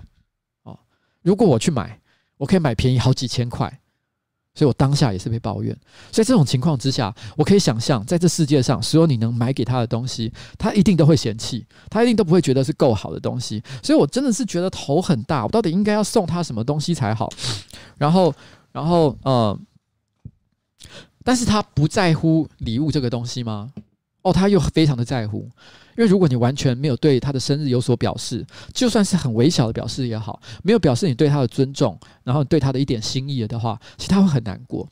哦。如果我去买，我可以买便宜好几千块。所以我当下也是被抱怨。所以这种情况之下，我可以想象，在这世界上，所有你能买给他的东西，他一定都会嫌弃，他一定都不会觉得是够好的东西。所以我真的是觉得头很大，我到底应该要送他什么东西才好？然后，然后，呃。但是他不在乎礼物这个东西吗？哦，他又非常的在乎，因为如果你完全没有对他的生日有所表示，就算是很微小的表示也好，没有表示你对他的尊重，然后对他的一点心意的话，其实他会很难过。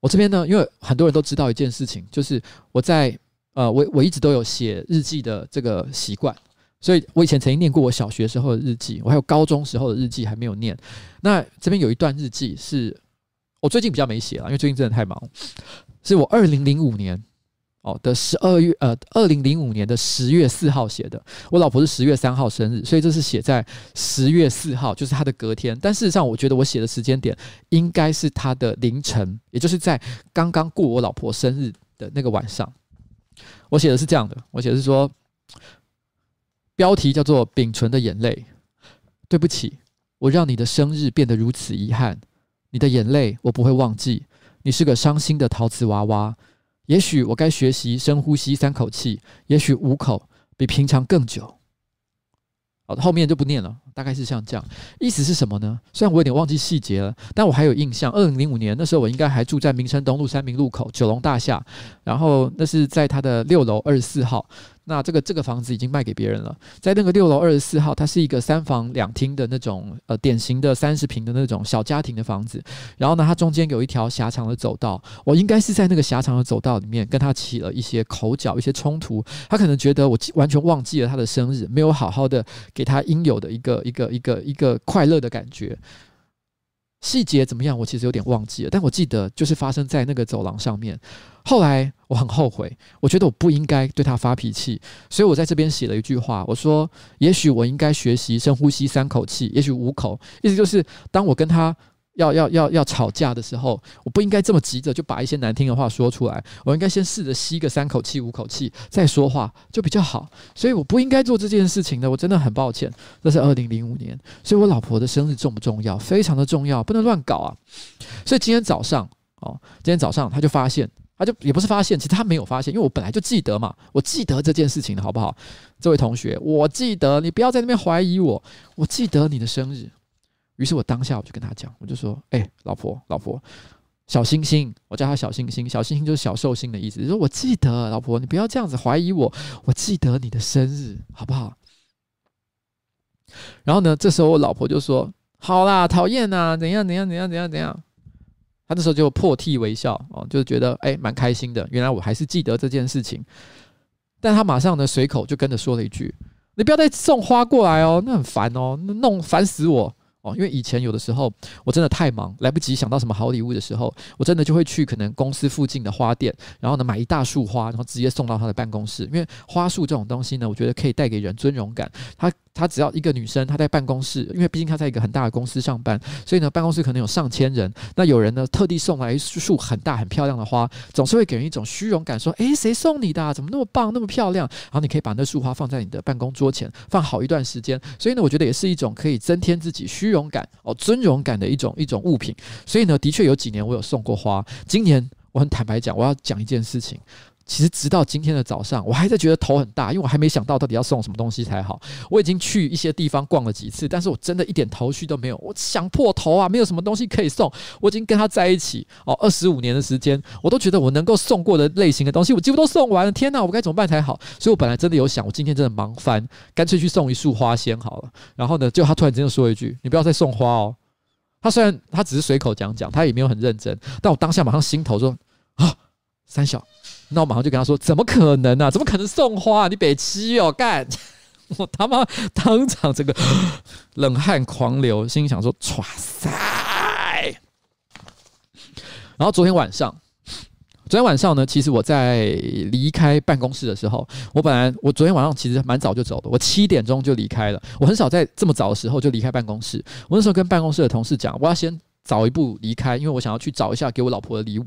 我这边呢，因为很多人都知道一件事情，就是我在呃，我我一直都有写日记的这个习惯，所以我以前曾经念过我小学时候的日记，我还有高中时候的日记还没有念。那这边有一段日记是。我最近比较没写了，因为最近真的太忙。是我二零零五年哦的十二月，呃，二零零五年的十月四号写的。我老婆是十月三号生日，所以这是写在十月四号，就是她的隔天。但事实上，我觉得我写的时间点应该是她的凌晨，也就是在刚刚过我老婆生日的那个晚上。我写的是这样的，我写的是说，标题叫做《秉存的眼泪》。对不起，我让你的生日变得如此遗憾。你的眼泪我不会忘记，你是个伤心的陶瓷娃娃。也许我该学习深呼吸三口气，也许五口比平常更久。好，后面就不念了，大概是像这样。意思是什么呢？虽然我有点忘记细节了，但我还有印象。二零零五年那时候，我应该还住在民生东路三民路口九龙大厦，然后那是在他的六楼二十四号。那这个这个房子已经卖给别人了，在那个六楼二十四号，它是一个三房两厅的那种呃典型的三十平的那种小家庭的房子。然后呢，它中间有一条狭长的走道，我应该是在那个狭长的走道里面跟他起了一些口角、一些冲突。他可能觉得我完全忘记了他的生日，没有好好的给他应有的一个一个一个一个快乐的感觉。细节怎么样，我其实有点忘记了，但我记得就是发生在那个走廊上面。后来我很后悔，我觉得我不应该对他发脾气，所以我在这边写了一句话，我说：也许我应该学习深呼吸三口气，也许五口，意思就是当我跟他。要要要要吵架的时候，我不应该这么急着就把一些难听的话说出来，我应该先试着吸个三口气、五口气再说话，就比较好。所以我不应该做这件事情的，我真的很抱歉。这是二零零五年，所以我老婆的生日重不重要？非常的重要，不能乱搞啊。所以今天早上哦，今天早上他就发现，他就也不是发现，其实他没有发现，因为我本来就记得嘛，我记得这件事情的好不好？这位同学，我记得，你不要在那边怀疑我，我记得你的生日。于是我当下我就跟他讲，我就说：“哎、老婆，老婆，小星星，我叫他小星星，小星星就是小寿星的意思。就是说我记得，老婆，你不要这样子怀疑我，我记得你的生日，好不好？”然后呢，这时候我老婆就说：“好啦，讨厌呐，怎样怎样怎样怎样怎样。”他那时候就破涕为笑哦，就是觉得哎，蛮、开心的。原来我还是记得这件事情，但他马上呢随口就跟着说了一句：“你不要再送花过来哦，那很烦哦，弄烦死我。”哦，因为以前有的时候我真的太忙，来不及想到什么好礼物的时候，我真的就会去可能公司附近的花店，然后呢买一大束花，然后直接送到他的办公室。因为花束这种东西呢，我觉得可以带给人尊荣感。他他只要一个女生，她在办公室，因为毕竟她在一个很大的公司上班，所以呢办公室可能有上千人。那有人呢特地送来一束很大很漂亮的花，总是会给人一种虚荣感，说：“诶，谁送你的？怎么那么棒，那么漂亮？”然后你可以把那束花放在你的办公桌前，放好一段时间。所以呢，我觉得也是一种可以增添自己虚荣感哦。尊荣感的一种一种物品，所以呢，的确有几年我有送过花。今年我很坦白讲，我要讲一件事情。其实直到今天的早上，我还在觉得头很大，因为我还没想到到底要送什么东西才好。我已经去一些地方逛了几次，但是我真的一点头绪都没有。我想破头啊，没有什么东西可以送。我已经跟他在一起哦，二十五年的时间，我都觉得我能够送过的类型的东西，我几乎都送完了。天哪，我该怎么办才好？所以我本来真的有想，我今天真的忙翻，干脆去送一束花先好了。然后呢，就他突然间就说一句：“你不要再送花哦。”他虽然他只是随口讲讲，他也没有很认真，但我当下马上心头说啊，三小，那我马上就跟他说，怎么可能啊？怎么可能送花？你北七哦，干！我他妈当场这个冷汗狂流，心想说，唰塞！然后昨天晚上。昨天晚上呢，其实我在离开办公室的时候，我本来我昨天晚上其实蛮早就走的，我七点钟就离开了。我很少在这么早的时候就离开办公室。我那时候跟办公室的同事讲，我要先早一步离开，因为我想要去找一下给我老婆的礼物。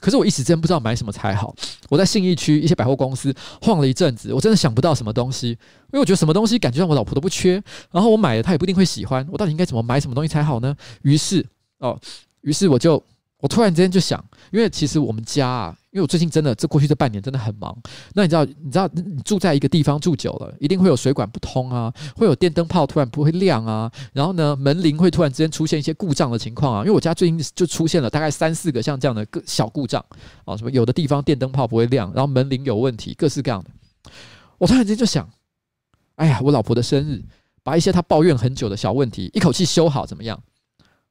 可是我一时间不知道买什么才好。我在信义区一些百货公司晃了一阵子，我真的想不到什么东西，因为我觉得什么东西感觉上我老婆都不缺，然后我买了她也不一定会喜欢。我到底应该怎么买什么东西才好呢？于是哦，于是我就。我突然之间就想，因为其实我们家啊，因为我最近真的这过去这半年真的很忙。那你知道，你知道你住在一个地方住久了，一定会有水管不通啊，会有电灯泡突然不会亮啊，然后呢，门铃会突然之间出现一些故障的情况啊。因为我家最近就出现了大概三四个像这样的个小故障啊，什么有的地方电灯泡不会亮，然后门铃有问题，各式各样的。我突然之间就想，哎呀，我老婆的生日，把一些她抱怨很久的小问题一口气修好，怎么样？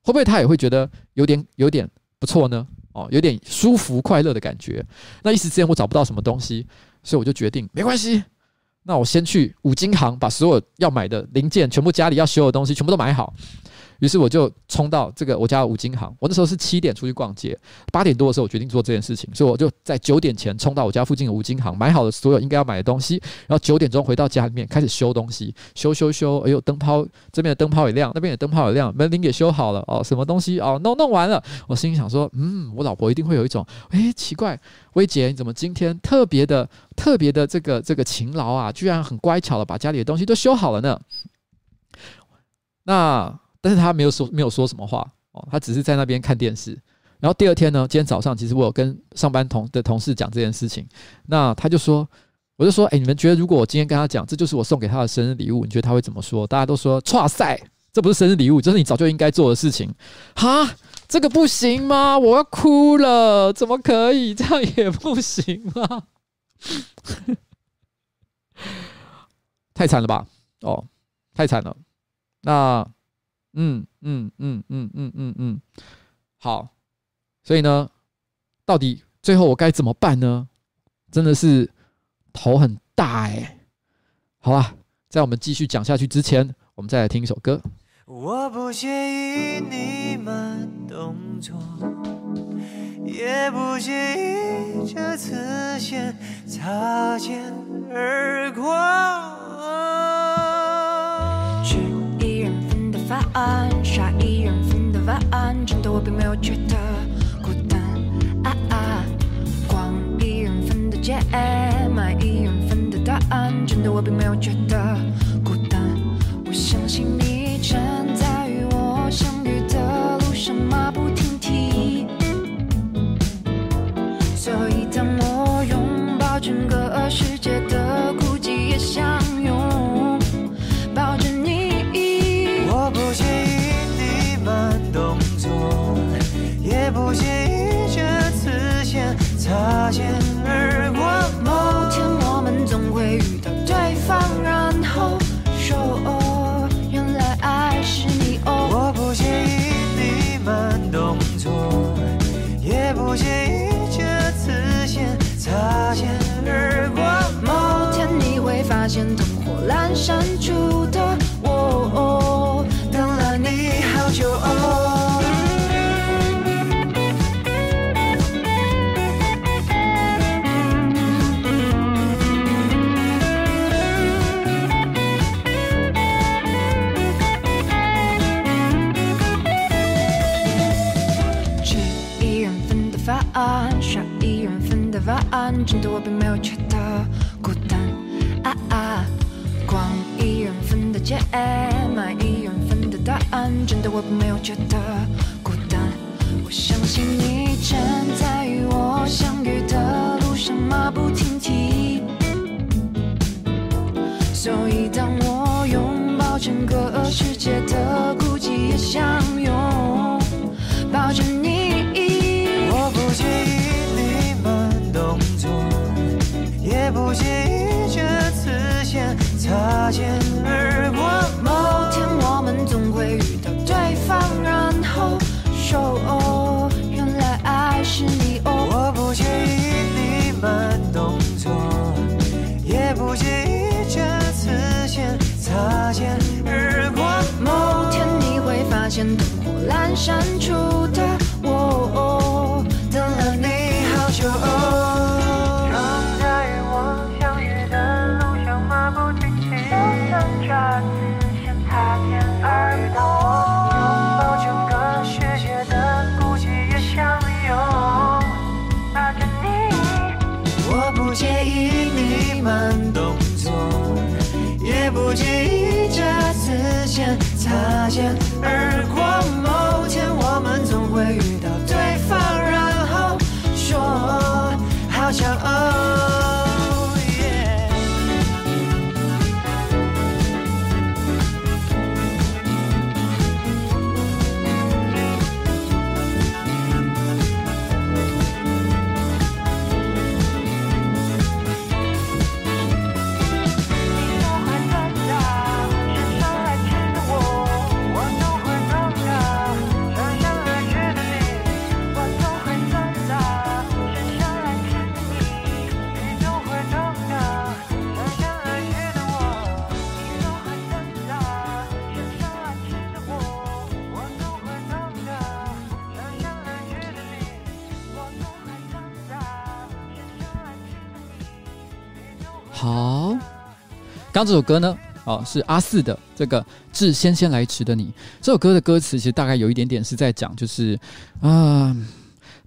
会不会她也会觉得有点有点？不错呢，哦，有点舒服快乐的感觉。那一时之间我找不到什么东西，所以我就决定没关系。那我先去五金行把所有要买的零件，全部家里要修的东西全部都买好。于是我就冲到这个我家的五金行。我那时候是七点出去逛街，八点多的时候我决定做这件事情，所以我就在九点前冲到我家附近的五金行，买好了所有应该要买的东西，然后九点钟回到家里面开始修东西，修修修。哎呦，灯泡这边的灯泡也亮，那边的灯泡也亮，门铃也修好了哦，什么东西哦，弄弄完了。我心里想说，嗯，我老婆一定会有一种，哎，奇怪，薇姐你怎么今天特别的特别的这个这个勤劳啊，居然很乖巧的把家里的东西都修好了呢？那。但是他没有说没有说什么话哦，他只是在那边看电视。然后第二天呢，今天早上其实我有跟上班同的同事讲这件事情，那他就说，我就说，哎，你们觉得如果我今天跟他讲，这就是我送给他的生日礼物，你觉得他会怎么说？大家都说，哇塞，这不是生日礼物，这是你早就应该做的事情。哈，这个不行吗？我要哭了，怎么可以？这样也不行吗？太惨了吧？哦，太惨了。那。嗯嗯嗯嗯嗯嗯嗯，好，所以呢，到底最后我该怎么办呢？真的是头很大哎、好啊，在我们继续讲下去之前，我们再来听一首歌。我不介意你慢动作，也不介意这次先擦肩而过。吃一人份的晚安，真的我并没有觉得孤单。啊啊，逛一人份的街，买一人份的答案，真的我并没有觉得孤单。我相信你正在与我相遇的路上马不停蹄，所以但我并没有觉得火阑珊处的我，等了你好久哦。正在与我相遇的路上马不停蹄，就算这次先擦肩而过，拥抱整个世界的孤寂也相拥抱着你。我不介意你慢动作，也不介意这次先擦肩刚这首歌呢，哦，是阿四的这个《致先先来迟的你》。这首歌的歌词其实大概有一点点是在讲，就是啊、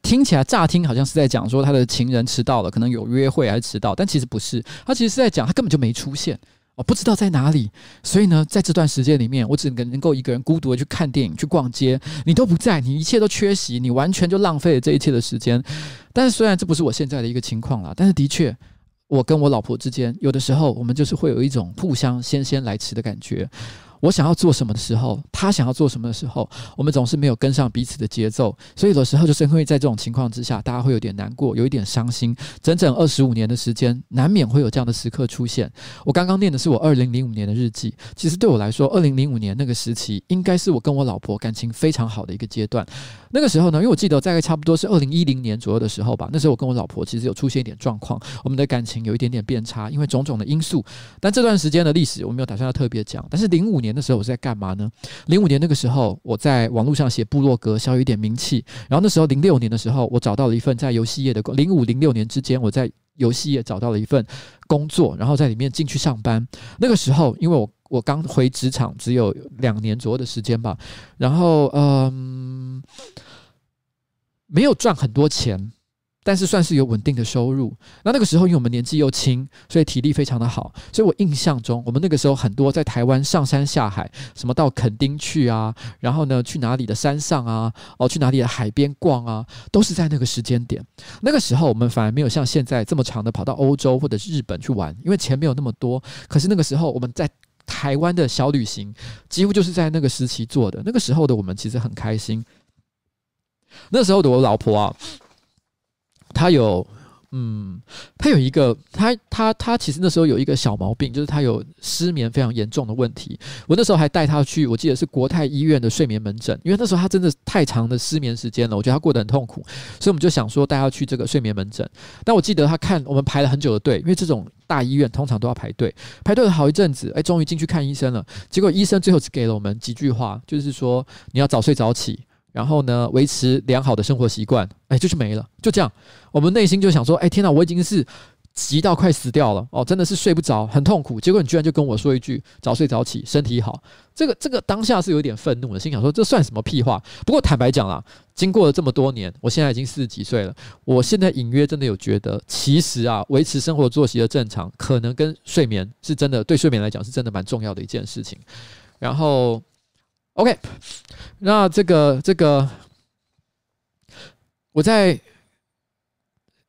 听起来乍听好像是在讲说他的情人迟到了，可能有约会还是迟到，但其实不是，他其实是在讲他根本就没出现，哦，不知道在哪里。所以呢，在这段时间里面，我只能能够一个人孤独的去看电影、去逛街，你都不在，你一切都缺席，你完全就浪费了这一切的时间。但是虽然这不是我现在的一个情况啦，但是的确。我跟我老婆之间，有的时候我们就是会有一种互相先先来迟的感觉。我想要做什么的时候，他想要做什么的时候，我们总是没有跟上彼此的节奏，所以有的时候就是会在这种情况之下，大家会有点难过，有一点伤心。整整二十五年的时间，难免会有这样的时刻出现。我刚刚念的是我二零零五年的日记，其实对我来说，二零零五年那个时期，应该是我跟我老婆感情非常好的一个阶段。那个时候呢，因为我记得大概差不多是二零一零年左右的时候吧，那时候我跟我老婆其实有出现一点状况，我们的感情有一点点变差，因为种种的因素。但这段时间的历史我没有打算要特别讲，但是零五年。的时候我是在干嘛呢？零五年那个时候我在网络上写部落格，小有一点名气。然后那时候零六年的时候，我找到了一份在游戏业的工。零五零六年之间，我在游戏业找到了一份工作，然后在里面进去上班。那个时候，因为我我刚回职场，只有两年左右的时间吧。然后嗯，没有赚很多钱。但是算是有稳定的收入。那那个时候，因为我们年纪又轻，所以体力非常的好。所以我印象中，我们那个时候很多在台湾上山下海，什么到垦丁去啊，然后呢去哪里的山上啊，哦去哪里的海边逛啊，都是在那个时间点。那个时候我们反而没有像现在这么长的跑到欧洲或者是日本去玩，因为钱没有那么多。可是那个时候我们在台湾的小旅行，几乎就是在那个时期做的。那个时候的我们其实很开心。那时候的我老婆啊。她有，嗯，他有一个，他他他其实那时候有一个小毛病，就是他有失眠非常严重的问题。我那时候还带他去，我记得是国泰医院的睡眠门诊，因为那时候他真的太长的失眠时间了，我觉得他过得很痛苦，所以我们就想说带他去这个睡眠门诊。但我记得他看我们排了很久的队，因为这种大医院通常都要排队，排队了好一阵子，哎，终于进去看医生了。结果医生最后只给了我们几句话，就是说你要早睡早起。然后呢，维持良好的生活习惯，哎，就是没了，就这样。我们内心就想说，哎，天哪，我已经是急到快死掉了哦，真的是睡不着，很痛苦。结果你居然就跟我说一句“早睡早起，身体好”，这个这个当下是有点愤怒的，心想说这算什么屁话？不过坦白讲啦，经过了这么多年，我现在已经四十几岁了，我现在隐约真的有觉得，其实啊，维持生活作息的正常，可能跟睡眠是真的，对睡眠来讲是真的蛮重要的一件事情。然后。OK，那这个这个，我在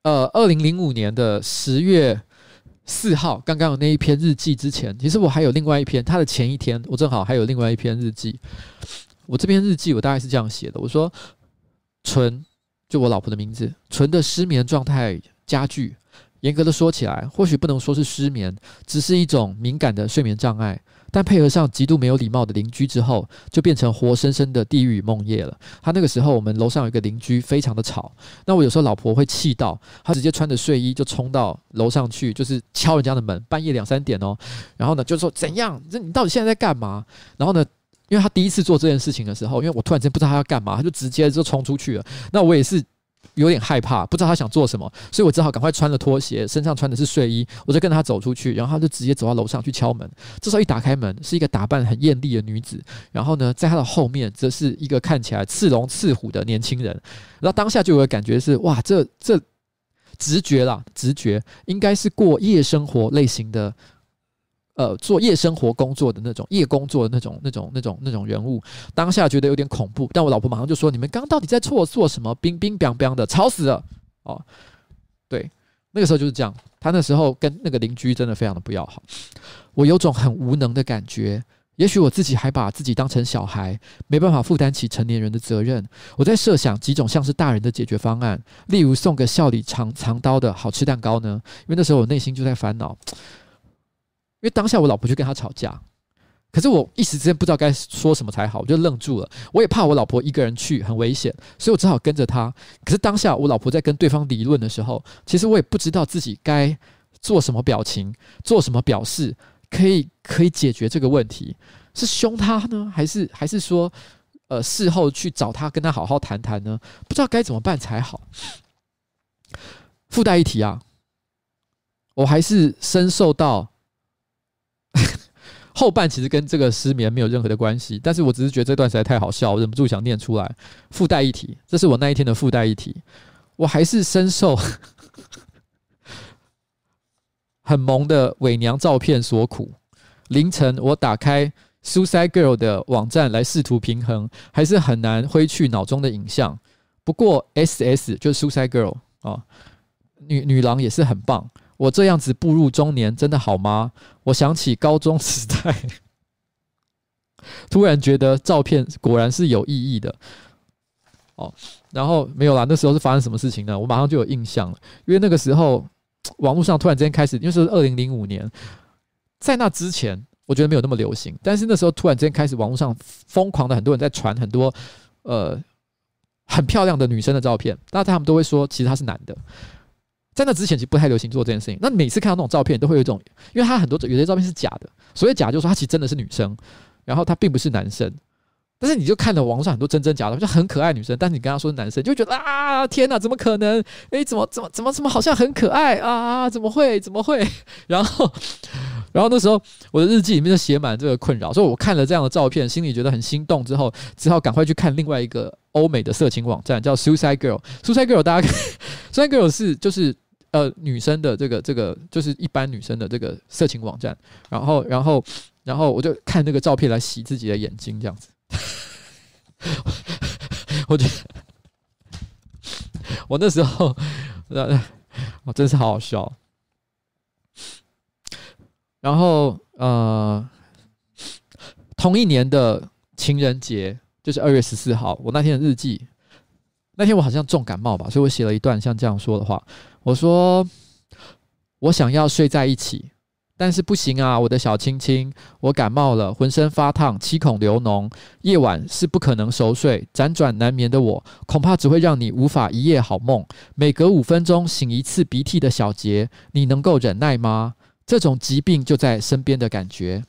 呃二零零五年的十月四号，刚刚有那一篇日记之前，其实我还有另外一篇，它的前一天，我正好还有另外一篇日记。我这篇日记我大概是这样写的：我说，纯就我老婆的名字，纯的失眠状态加剧。严格的说起来，或许不能说是失眠，只是一种敏感的睡眠障碍。但配合上极度没有礼貌的邻居之后，就变成活生生的地狱梦夜了。他那个时候，我们楼上有一个邻居非常的吵，那我有时候老婆会气到，她直接穿着睡衣就冲到楼上去，就是敲人家的门，半夜两三点哦。然后呢，就说怎样？这你到底现在在干嘛？然后呢，因为他第一次做这件事情的时候，因为我突然间不知道他要干嘛，他就直接就冲出去了。那我也是。有点害怕，不知道他想做什么，所以我只好赶快穿了拖鞋，身上穿的是睡衣，我就跟着他走出去，然后他就直接走到楼上去敲门。这时候一打开门，是一个打扮很艳丽的女子，然后呢，在她的后面则是一个看起来似龙似虎的年轻人。然后当下就有个感觉是，哇，这这直觉啦，直觉应该是过夜生活类型的。呃，做夜生活工作的那种夜工作的那种那种那种那种人物，当下觉得有点恐怖，但我老婆马上就说：“你们刚到底在做做什么？冰冰冰冰的，吵死了！”哦，对，那个时候就是这样。他那时候跟那个邻居真的非常的不要好，我有种很无能的感觉。也许我自己还把自己当成小孩，没办法负担起成年人的责任。我在设想几种像是大人的解决方案，例如送个笑里藏藏刀的好吃蛋糕呢？因为那时候我内心就在烦恼。因为当下我老婆就跟他吵架，可是我一时之间不知道该说什么才好，我就愣住了。我也怕我老婆一个人去很危险，所以我只好跟着他。可是当下我老婆在跟对方理论的时候，其实我也不知道自己该做什么表情，做什么表示，可以可以解决这个问题。是凶他呢，还是还是说，呃，事后去找他跟他好好谈谈呢？不知道该怎么办才好。附带一提啊，我还是深受到。后半其实跟这个失眠没有任何的关系，但是我只是觉得这段实在太好笑，我忍不住想念出来。附带一提，这是我那一天的附带一提。我还是深受 很萌的伪娘照片所苦。凌晨我打开 Suicide Girl 的网站来试图平衡，还是很难挥去脑中的影像。不过 SS 就是 Suicide Girl 啊，女女郎也是很棒。我这样子步入中年，真的好吗？我想起高中时代，突然觉得照片果然是有意义的。哦，然后没有啦，那时候是发生什么事情呢？我马上就有印象了，因为那个时候网络上突然之间开始，因为是二零零五年，在那之前我觉得没有那么流行，但是那时候突然之间开始，网络上疯狂的很多人在传很多呃很漂亮的女生的照片，大家他们都会说其实他是男的。在那之前，其实不太流行做这件事情。那每次看到那种照片，都会有一种，因为他很多有些照片是假的，所以假就是说他其实真的是女生，然后他并不是男生。但是你就看了网上很多真真假的，就很可爱女生，但是你跟她说男生，就觉得啊，天哪，怎么可能？诶，怎么怎么怎么怎么好像很可爱啊？怎么会？怎么会？然后，然后那时候我的日记里面就写满这个困扰，所以我看了这样的照片，心里觉得很心动，之后只好赶快去看另外一个欧美的色情网站，叫 Suicide Girl。Suicide Girl 大家看，Suicide Girl 是就是呃女生的这个这个就是一般女生的这个色情网站，然后然后然后我就看那个照片来洗自己的眼睛，这样子。我觉得 我那时候，我真是好好笑。然后呃，同一年的情人节就是二月十四号，我那天的日记，那天我好像重感冒吧，所以我写了一段像这样说的话。我说：“我想要睡在一起。”但是不行啊，我的小亲亲，我感冒了，浑身发烫，七孔流脓，夜晚是不可能熟睡，辗转难眠的我，恐怕只会让你无法一夜好梦。每隔五分钟醒一次鼻涕的小杰，你能够忍耐吗？这种疾病就在身边的感觉，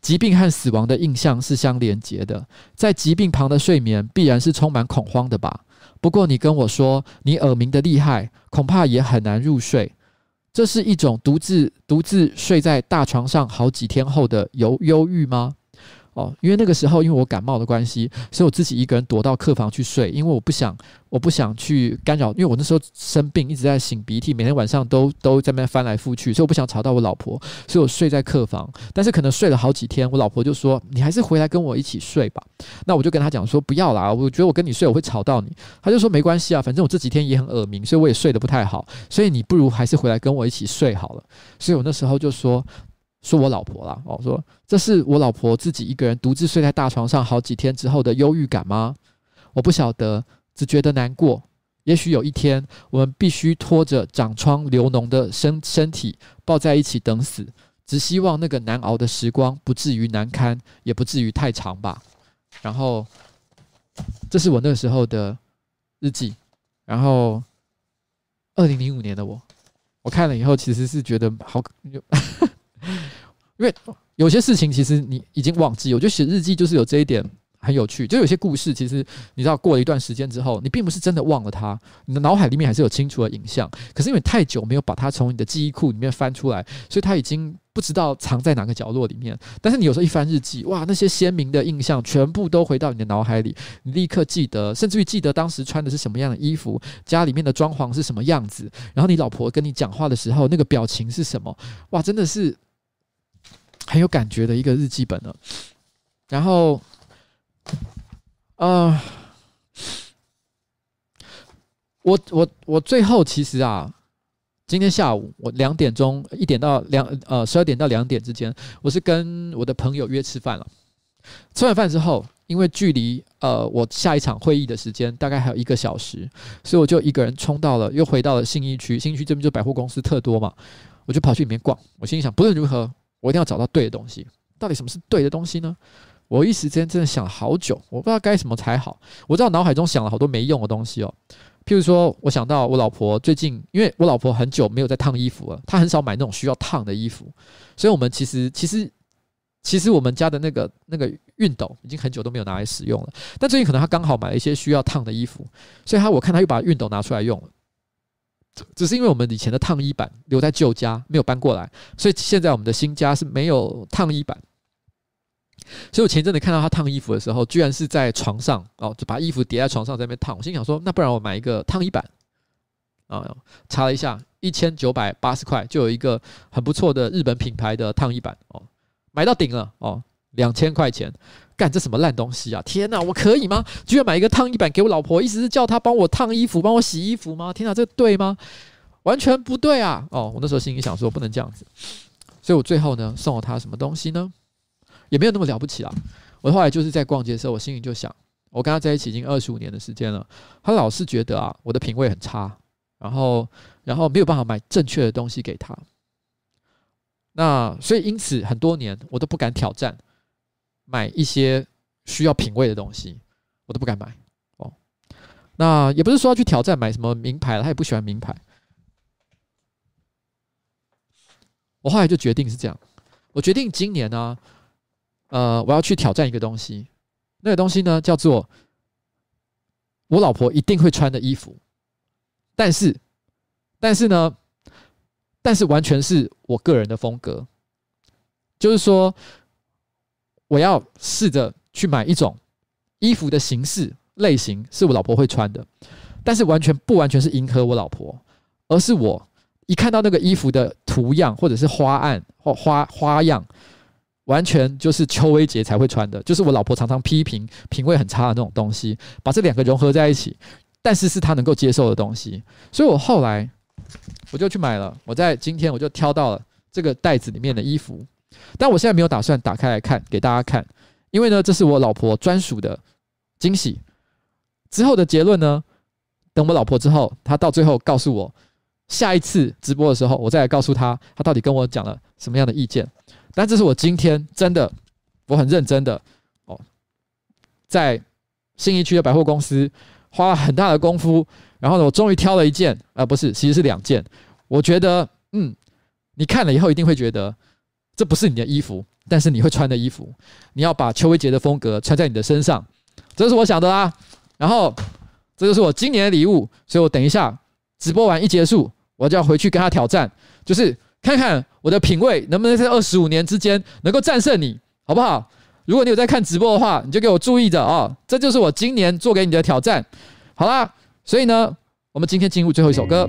疾病和死亡的印象是相连接的，在疾病旁的睡眠必然是充满恐慌的吧？不过你跟我说你耳鸣的厉害，恐怕也很难入睡。这是一种独自独自睡在大床上好几天后的忧忧郁吗？哦，因为那个时候因为我感冒的关系，所以我自己一个人躲到客房去睡，因为我不想我不想去干扰，因为我那时候生病一直在擤鼻涕，每天晚上都都在那边翻来覆去，所以我不想吵到我老婆，所以我睡在客房。但是可能睡了好几天，我老婆就说：“你还是回来跟我一起睡吧。”那我就跟她讲说：“不要啦，我觉得我跟你睡我会吵到你。”她就说：“没关系啊，反正我这几天也很耳鸣，所以我也睡得不太好，所以你不如还是回来跟我一起睡好了。”所以我那时候就说。说我老婆啦，哦，说这是我老婆自己一个人独自睡在大床上好几天之后的忧郁感吗？我不晓得，只觉得难过。也许有一天，我们必须拖着长疮流脓的身身体抱在一起等死。只希望那个难熬的时光不至于难堪，也不至于太长吧。然后，这是我那时候的日记。然后，二零零五年的我，我看了以后，其实是觉得好。因为有些事情其实你已经忘记，我觉得写日记就是有这一点很有趣。就有些故事，其实你知道过了一段时间之后，你并不是真的忘了它，你的脑海里面还是有清楚的影像。可是因为太久没有把它从你的记忆库里面翻出来，所以它已经不知道藏在哪个角落里面。但是你有时候一翻日记，哇，那些鲜明的印象全部都回到你的脑海里，你立刻记得，甚至于记得当时穿的是什么样的衣服，家里面的装潢是什么样子，然后你老婆跟你讲话的时候那个表情是什么，哇，真的是。很有感觉的一个日记本呢，然后，呃，我我我最后其实啊，今天下午我两点钟一点到两呃十二点到两点之间，我是跟我的朋友约吃饭了。吃完饭之后，因为距离呃我下一场会议的时间大概还有一个小时，所以我就一个人冲到了，又回到了信义区。信义区这边就百货公司特多嘛，我就跑去里面逛。我心里想，不论如何。我一定要找到对的东西。到底什么是对的东西呢？我一时间真的想了好久，我不知道该什么才好。我知道脑海中想了好多没用的东西哦，譬如说，我想到我老婆最近，因为我老婆很久没有在烫衣服了，她很少买那种需要烫的衣服，所以我们其实其实其实我们家的那个那个熨斗已经很久都没有拿来使用了。但最近可能她刚好买了一些需要烫的衣服，所以她我看她又把熨斗拿出来用了。只是因为我们以前的烫衣板留在旧家没有搬过来，所以现在我们的新家是没有烫衣板。所以我前阵子看到他烫衣服的时候，居然是在床上哦，就把衣服叠在床上在那边烫。我心想说，那不然我买一个烫衣板啊？查了一下，一千九百八十块就有一个很不错的日本品牌的烫衣板哦，买到顶了哦，两千块钱。干这什么烂东西啊！天哪，我可以吗？居然买一个烫衣板给我老婆，意思是叫她帮我烫衣服、帮我洗衣服吗？天哪，这对吗？完全不对啊！哦，我那时候心里想说不能这样子，所以我最后呢送了她什么东西呢？也没有那么了不起啊。我后来就是在逛街的时候，我心里就想，我跟她在一起已经二十五年的时间了，她老是觉得啊我的品味很差，然后然后没有办法买正确的东西给她。那所以因此很多年我都不敢挑战。买一些需要品味的东西，我都不敢买哦。那也不是说要去挑战买什么名牌了，他也不喜欢名牌。我后来就决定是这样，我决定今年呢，呃，我要去挑战一个东西，那个东西呢叫做我老婆一定会穿的衣服，但是，但是呢，但是完全是我个人的风格，就是说，我要试着去买一种衣服的形式类型是我老婆会穿的，但是完全不完全是迎合我老婆，而是我。一看到那个衣服的图样，或者是花案或花花样，完全就是邱威杰才会穿的，就是我老婆常常批评品味很差的那种东西，把这两个融合在一起，但是是她能够接受的东西，所以我后来我就去买了。我在今天我就挑到了这个袋子里面的衣服，但我现在没有打算打开来看给大家看，因为呢，这是我老婆专属的惊喜。之后的结论呢，等我老婆之后，她到最后告诉我。下一次直播的时候，我再来告诉她，她到底跟我讲了什么样的意见。但这是我今天真的，我很认真的哦，在信义区的百货公司花了很大的功夫，然后呢，我终于挑了一件，啊、不是，其实是两件。我觉得，嗯，你看了以后一定会觉得这不是你的衣服，但是你会穿的衣服，你要把邱威杰的风格穿在你的身上，这是我想的啦。然后这就是我今年的礼物，所以我等一下直播完一结束。我就要回去跟他挑战，就是看看我的品味能不能在二十五年之间能够战胜你，好不好？如果你有在看直播的话，你就给我注意着哦，这就是我今年做给你的挑战。好啦，所以呢，我们今天进入最后一首歌。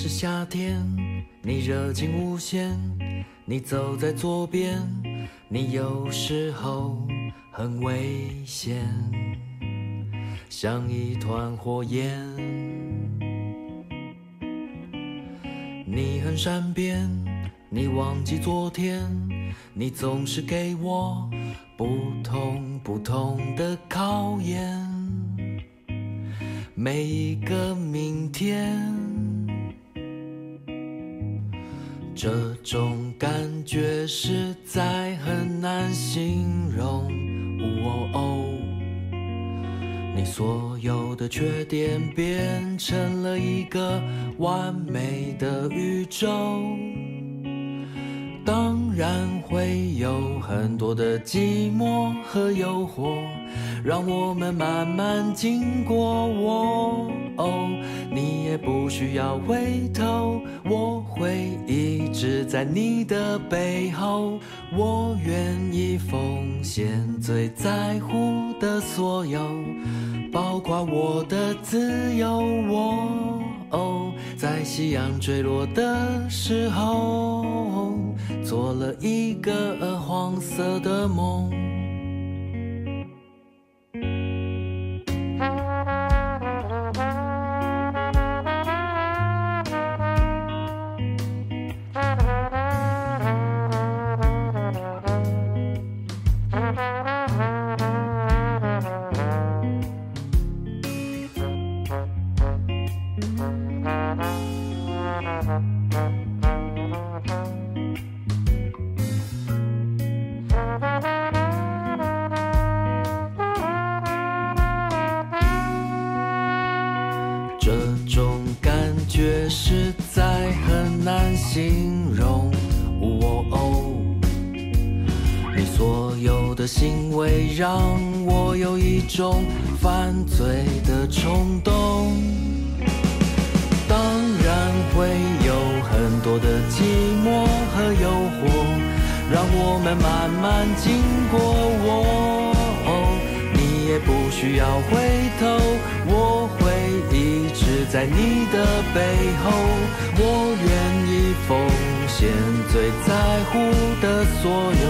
是夏天，你热情无限，你走在左边，你有时候很危险，像一团火焰。你很善变，你忘记昨天，你总是给我不同不同的考验，每一个明天。这种感觉实在很难形容。哦哦，你所有的缺点变成了一个完美的宇宙，然会有很多的寂寞和诱惑，让我们慢慢经过。我。你也不需要回头，我会一直在你的背后。我愿意奉献最在乎的所有，包括我的自由。我，在夕阳坠落的时候，做了一个黄色的梦。一种犯罪的冲动，当然会有很多的寂寞和诱惑，让我们慢慢经过。我，你也不需要回头，我会一直在你的背后。我愿意奉献最在乎的所有，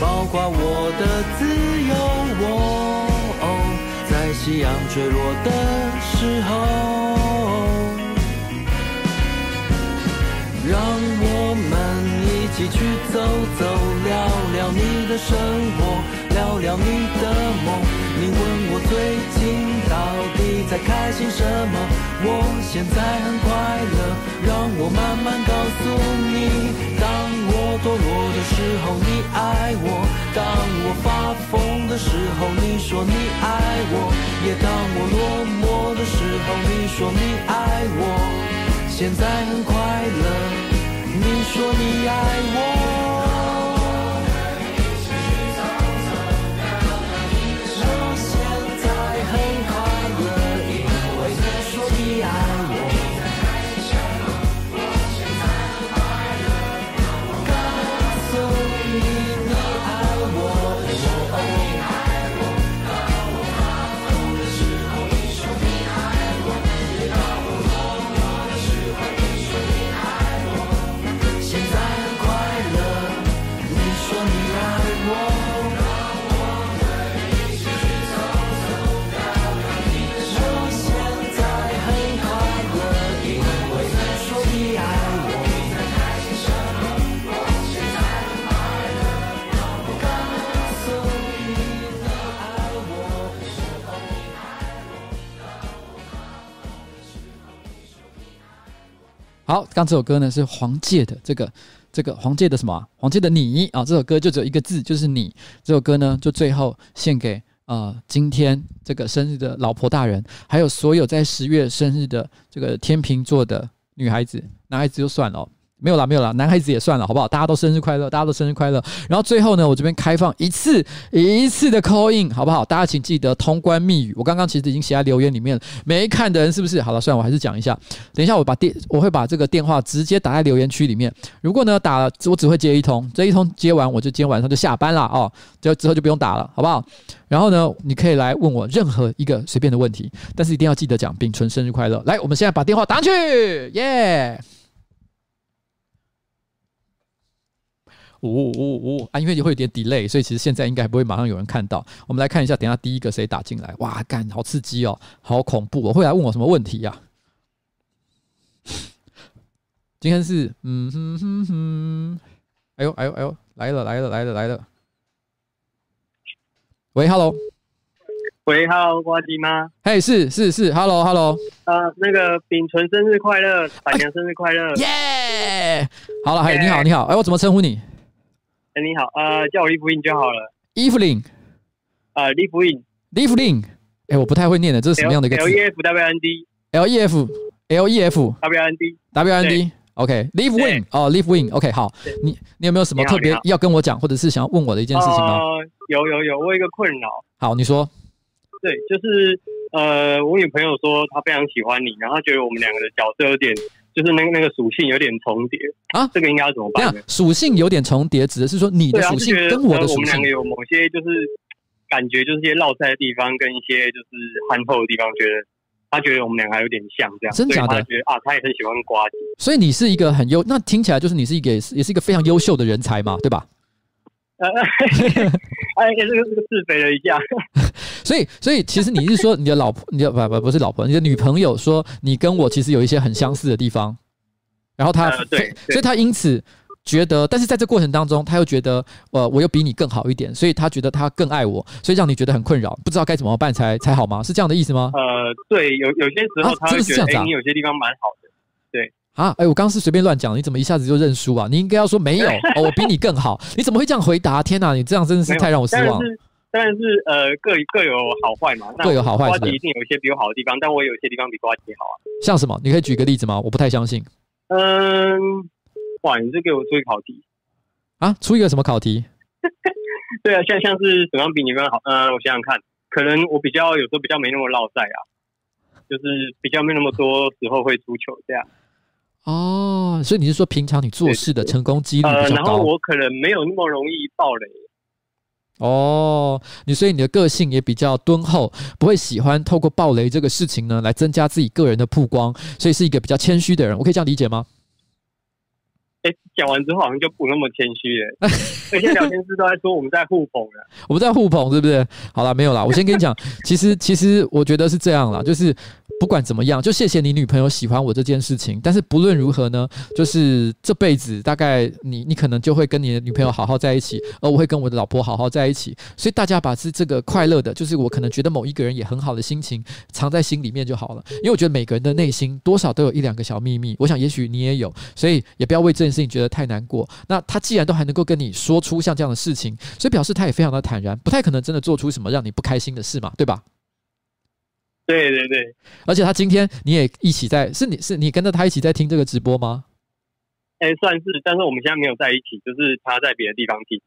包括我的自由。我。夕阳坠落的时候，让我们一起去走走，聊聊你的生活，聊聊你的梦。你问我最近到底在开心什么？我现在很快乐，让我慢慢告诉你。当我堕落的时候，你爱我；当我发疯时候，你说你爱我；也当我落寞的时候，你说你爱我。现在很快乐，你说你爱我。好，刚这首歌呢是黄玠的这个这个黄玠的什么、黄玠的你啊，这首歌就只有一个字，就是你。这首歌呢，就最后献给啊今天这个生日的老婆大人，还有所有在十月生日的这个天秤座的女孩子，男孩子就算了、没有啦，没有啦，男孩子也算了，好不好？大家都生日快乐，大家都生日快乐。然后最后呢，我这边开放一次一次的 call in，好不好？大家请记得通关密语。我刚刚其实已经写在留言里面了，没看的人是不是？好了，算了，我还是讲一下。等一下我把电，我会把这个电话直接打在留言区里面。如果呢打了，我只会接一通，这一通接完我就今天晚上就下班了哦，就之后就不用打了，好不好？然后呢，你可以来问我任何一个随便的问题，但是一定要记得讲秉存生日快乐。来，我们现在把电话打上去，耶、呜呜呜啊！因为会有点 delay，所以其实现在应该还不会马上有人看到。我们来看一下，等一下第一个谁打进来？哇，干，好刺激哦，好恐怖哦！会来问我什么问题呀、啊？今天是嗯哼哼哼，哎呦哎呦哎呦，来了来了来了来了！喂，Hello，喂，Hello，呱吉吗？嘿，是是是，Hello Hello，呃，那个秉纯生日快乐，百娘生日快乐，耶、yeah!！好了，嘿，你好你好，哎，我怎么称呼你？哎，你好，呃，叫我利弗印就好了。伊芙琳，呃，利弗印，利弗琳，哎，我不太会念的，这是什么样的一个字？L E F W N D，L E F L E F W N D，W N D，OK，Live Win，哦，Live Win，OK，好，你你有没有什么特别要跟我讲，或者是想要问我的一件事情吗？呃，有有有，我有一个困扰。好，你说。对，就是呃，我女朋友说她非常喜欢你，然后觉得我们两个的角色有点。就是那个那个属性有点重叠啊，这个应该要怎么办？属性有点重叠，指的是说你的属性跟我的属性，我们两个有某些就是感觉，就是一些绕赛的地方，跟一些就是憨厚的地方，觉得他觉得我们两个还有点像这样，真假的？他觉得啊，他也很喜欢呱吉，所以你是一个很优，那听起来就是你是一个也是一个非常优秀的人才嘛，对吧？呃，哎，这个这个自肥了一下。所以，所以其实你是说你的老婆，你的不不不是老婆，你的女朋友说你跟我其实有一些很相似的地方，然后她，呃、对，对，所以她因此觉得，但是在这过程当中，她又觉得，呃，我又比你更好一点，所以她觉得她更爱我，所以让你觉得很困扰，不知道该怎么办才才好吗？是这样的意思吗？呃，对，有有些时候她会觉得，哎、啊啊欸，你有些地方蛮好的，对啊，哎，我刚刚是随便乱讲，你怎么一下子就认输啊？你应该要说没有，哦，我比你更好，你怎么会这样回答？天哪，你这样真的是太让我失望了。但是呃，各各有好坏嘛，各有好坏。瓜吉一定有一些比我好的地方，但我有一些地方比瓜吉好啊。像什么？你可以举个例子吗？我不太相信。嗯，哇，你这给我出一个考题啊？出一个什么考题？对啊，像像是怎么样比你们好？呃，我想想看，可能我比较有时候比较没那么落在啊，就是比较没那么多时候会出糗这样。哦，所以你是说平常你做事的成功几率比较高？呃，然后我可能没有那么容易爆雷。哦，你所以你的个性也比较敦厚，不会喜欢透过爆雷这个事情呢来增加自己个人的曝光，所以是一个比较谦虚的人。我可以这样理解吗？哎，讲完之后好像就不那么谦虚了。而且聊天室都在说我们在互捧了，我们在互捧，是不是？好了，没有啦。我先跟你讲，其实其实我觉得是这样啦，就是。不管怎么样，就谢谢你女朋友喜欢我这件事情。但是不论如何呢，就是这辈子大概你你可能就会跟你的女朋友好好在一起，而我会跟我的老婆好好在一起。所以大家把这这个快乐的，就是我可能觉得某一个人也很好的心情藏在心里面就好了。因为我觉得每个人的内心多少都有一两个小秘密，我想也许你也有，所以也不要为这件事情觉得太难过。那他既然都还能够跟你说出像这样的事情，所以表示他也非常的坦然，不太可能真的做出什么让你不开心的事嘛，对吧？对对对，而且他今天你也一起在，是你是你跟着他一起在听这个直播吗？哎，算是，但是我们现在没有在一起，就是他在别的地方听。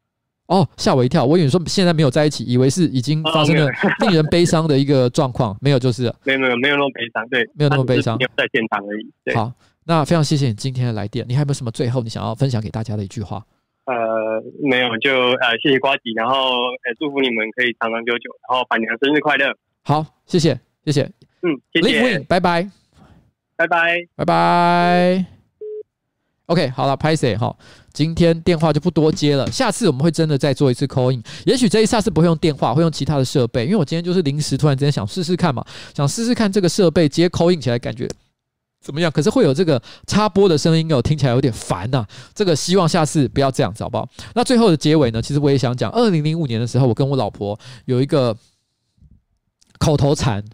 哦，吓我一跳，我以为说现在没有在一起，以为是已经发生了令人悲伤的一个状况，没有，就是 没有没有没有那么悲伤，对，没有那么悲伤，没有在现场而已。对。好，那非常谢谢你今天的来电，你还有没有什么最后你想要分享给大家的一句话？呃，没有，就呃谢谢瓜吉，然后呃祝福你们可以长长久久，然后板娘生日快乐。好，谢谢。谢谢，嗯，谢谢，Live Win，拜拜，拜拜，拜拜。OK，好了，拍谢哈，今天电话就不多接了，下次我们会真的再做一次 call in，也许这一下次不会用电话，会用其他的设备，因为我今天就是临时突然之间想试试看嘛，想试试看这个设备接 call in 起来感觉怎么样，可是会有这个插播的声音哦，听起来有点烦呐，这个希望下次不要这样子，好不好？那最后的结尾呢，其实我也想讲，二零零五年的时候，我跟我老婆有一个口头禅。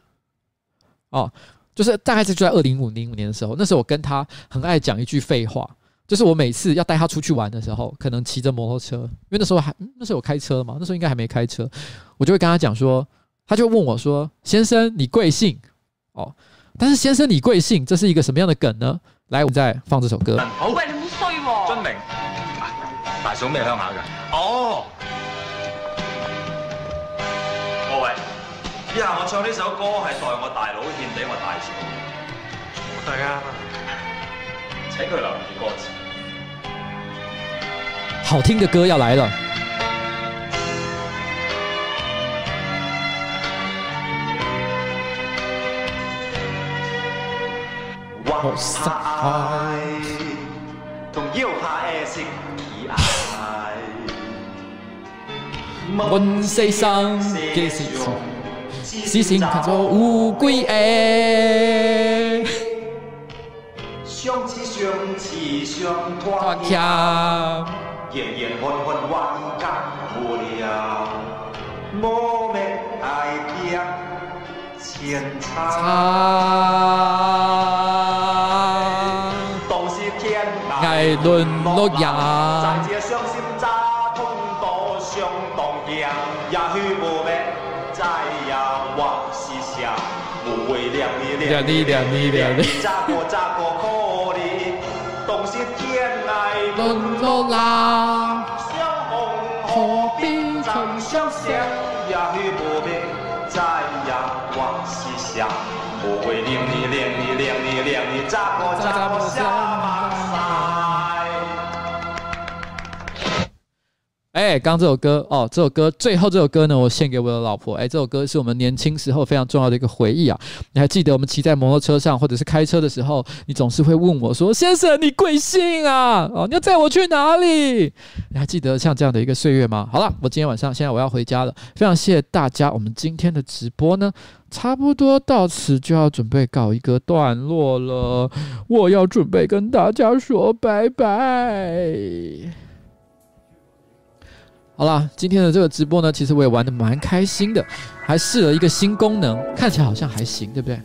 哦，就是大概是在二零五零五年的时候，那时候我跟她很爱讲一句废话，就是我每次要带她出去玩的时候，可能骑着摩托车，因为那时候还那时候有开车嘛，那时候应该还没开车，我就会跟她讲说，她就问我说：“先生，你贵姓？”哦，但是先生你贵姓，这是一个什么样的梗呢？来，我们再放这首歌。好，喂，你好衰喎！遵明，大嫂咩乡下噶？哦。各位以下我唱呢首歌系代我大佬献俾我大嫂，大家请佢留意歌词。好听的歌要来了。我杀爱同要下的心爱，问世上嘅事是心看作乌龟诶，相知相知相团结，缘缘分分万感无量，莫名爱变千差，涯沦落人。两你两你两你，咋过咋过可你，都是天涯沦落人。相逢何必曾相识，也许无必再仰望西厢。无谓令你令你令你令你咋过咋过瞎哎，刚这首歌哦，这首歌最后这首歌呢，我献给我的老婆。哎，这首歌是我们年轻时候非常重要的一个回忆啊！你还记得我们骑在摩托车上，或者是开车的时候，你总是会问我说：“先生，你贵姓啊？哦，你要载我去哪里？”你还记得像这样的一个岁月吗？好了，我今天晚上现在我要回家了，非常谢谢大家。我们今天的直播呢，差不多到此就要准备告一个段落了，我要准备跟大家说拜拜。好啦，今天的这个直播呢，其实我也玩得蛮开心的，还试了一个新功能，看起来好像还行，对不对？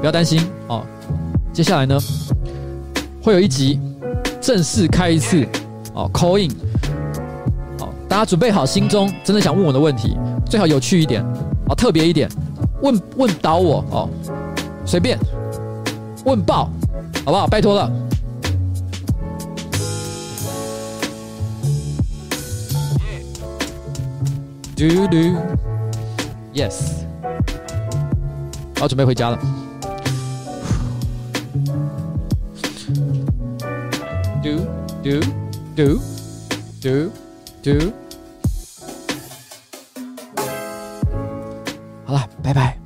不要担心哦，接下来呢，会有一集正式开一次哦，call in，哦，大家准备好心中真的想问我的问题，最好有趣一点，哦，特别一点，问问倒我哦。随便问爆，好不好？拜托了。嘟嘟，Yes，我要准备回家了。嘟嘟嘟嘟嘟。好了，拜拜。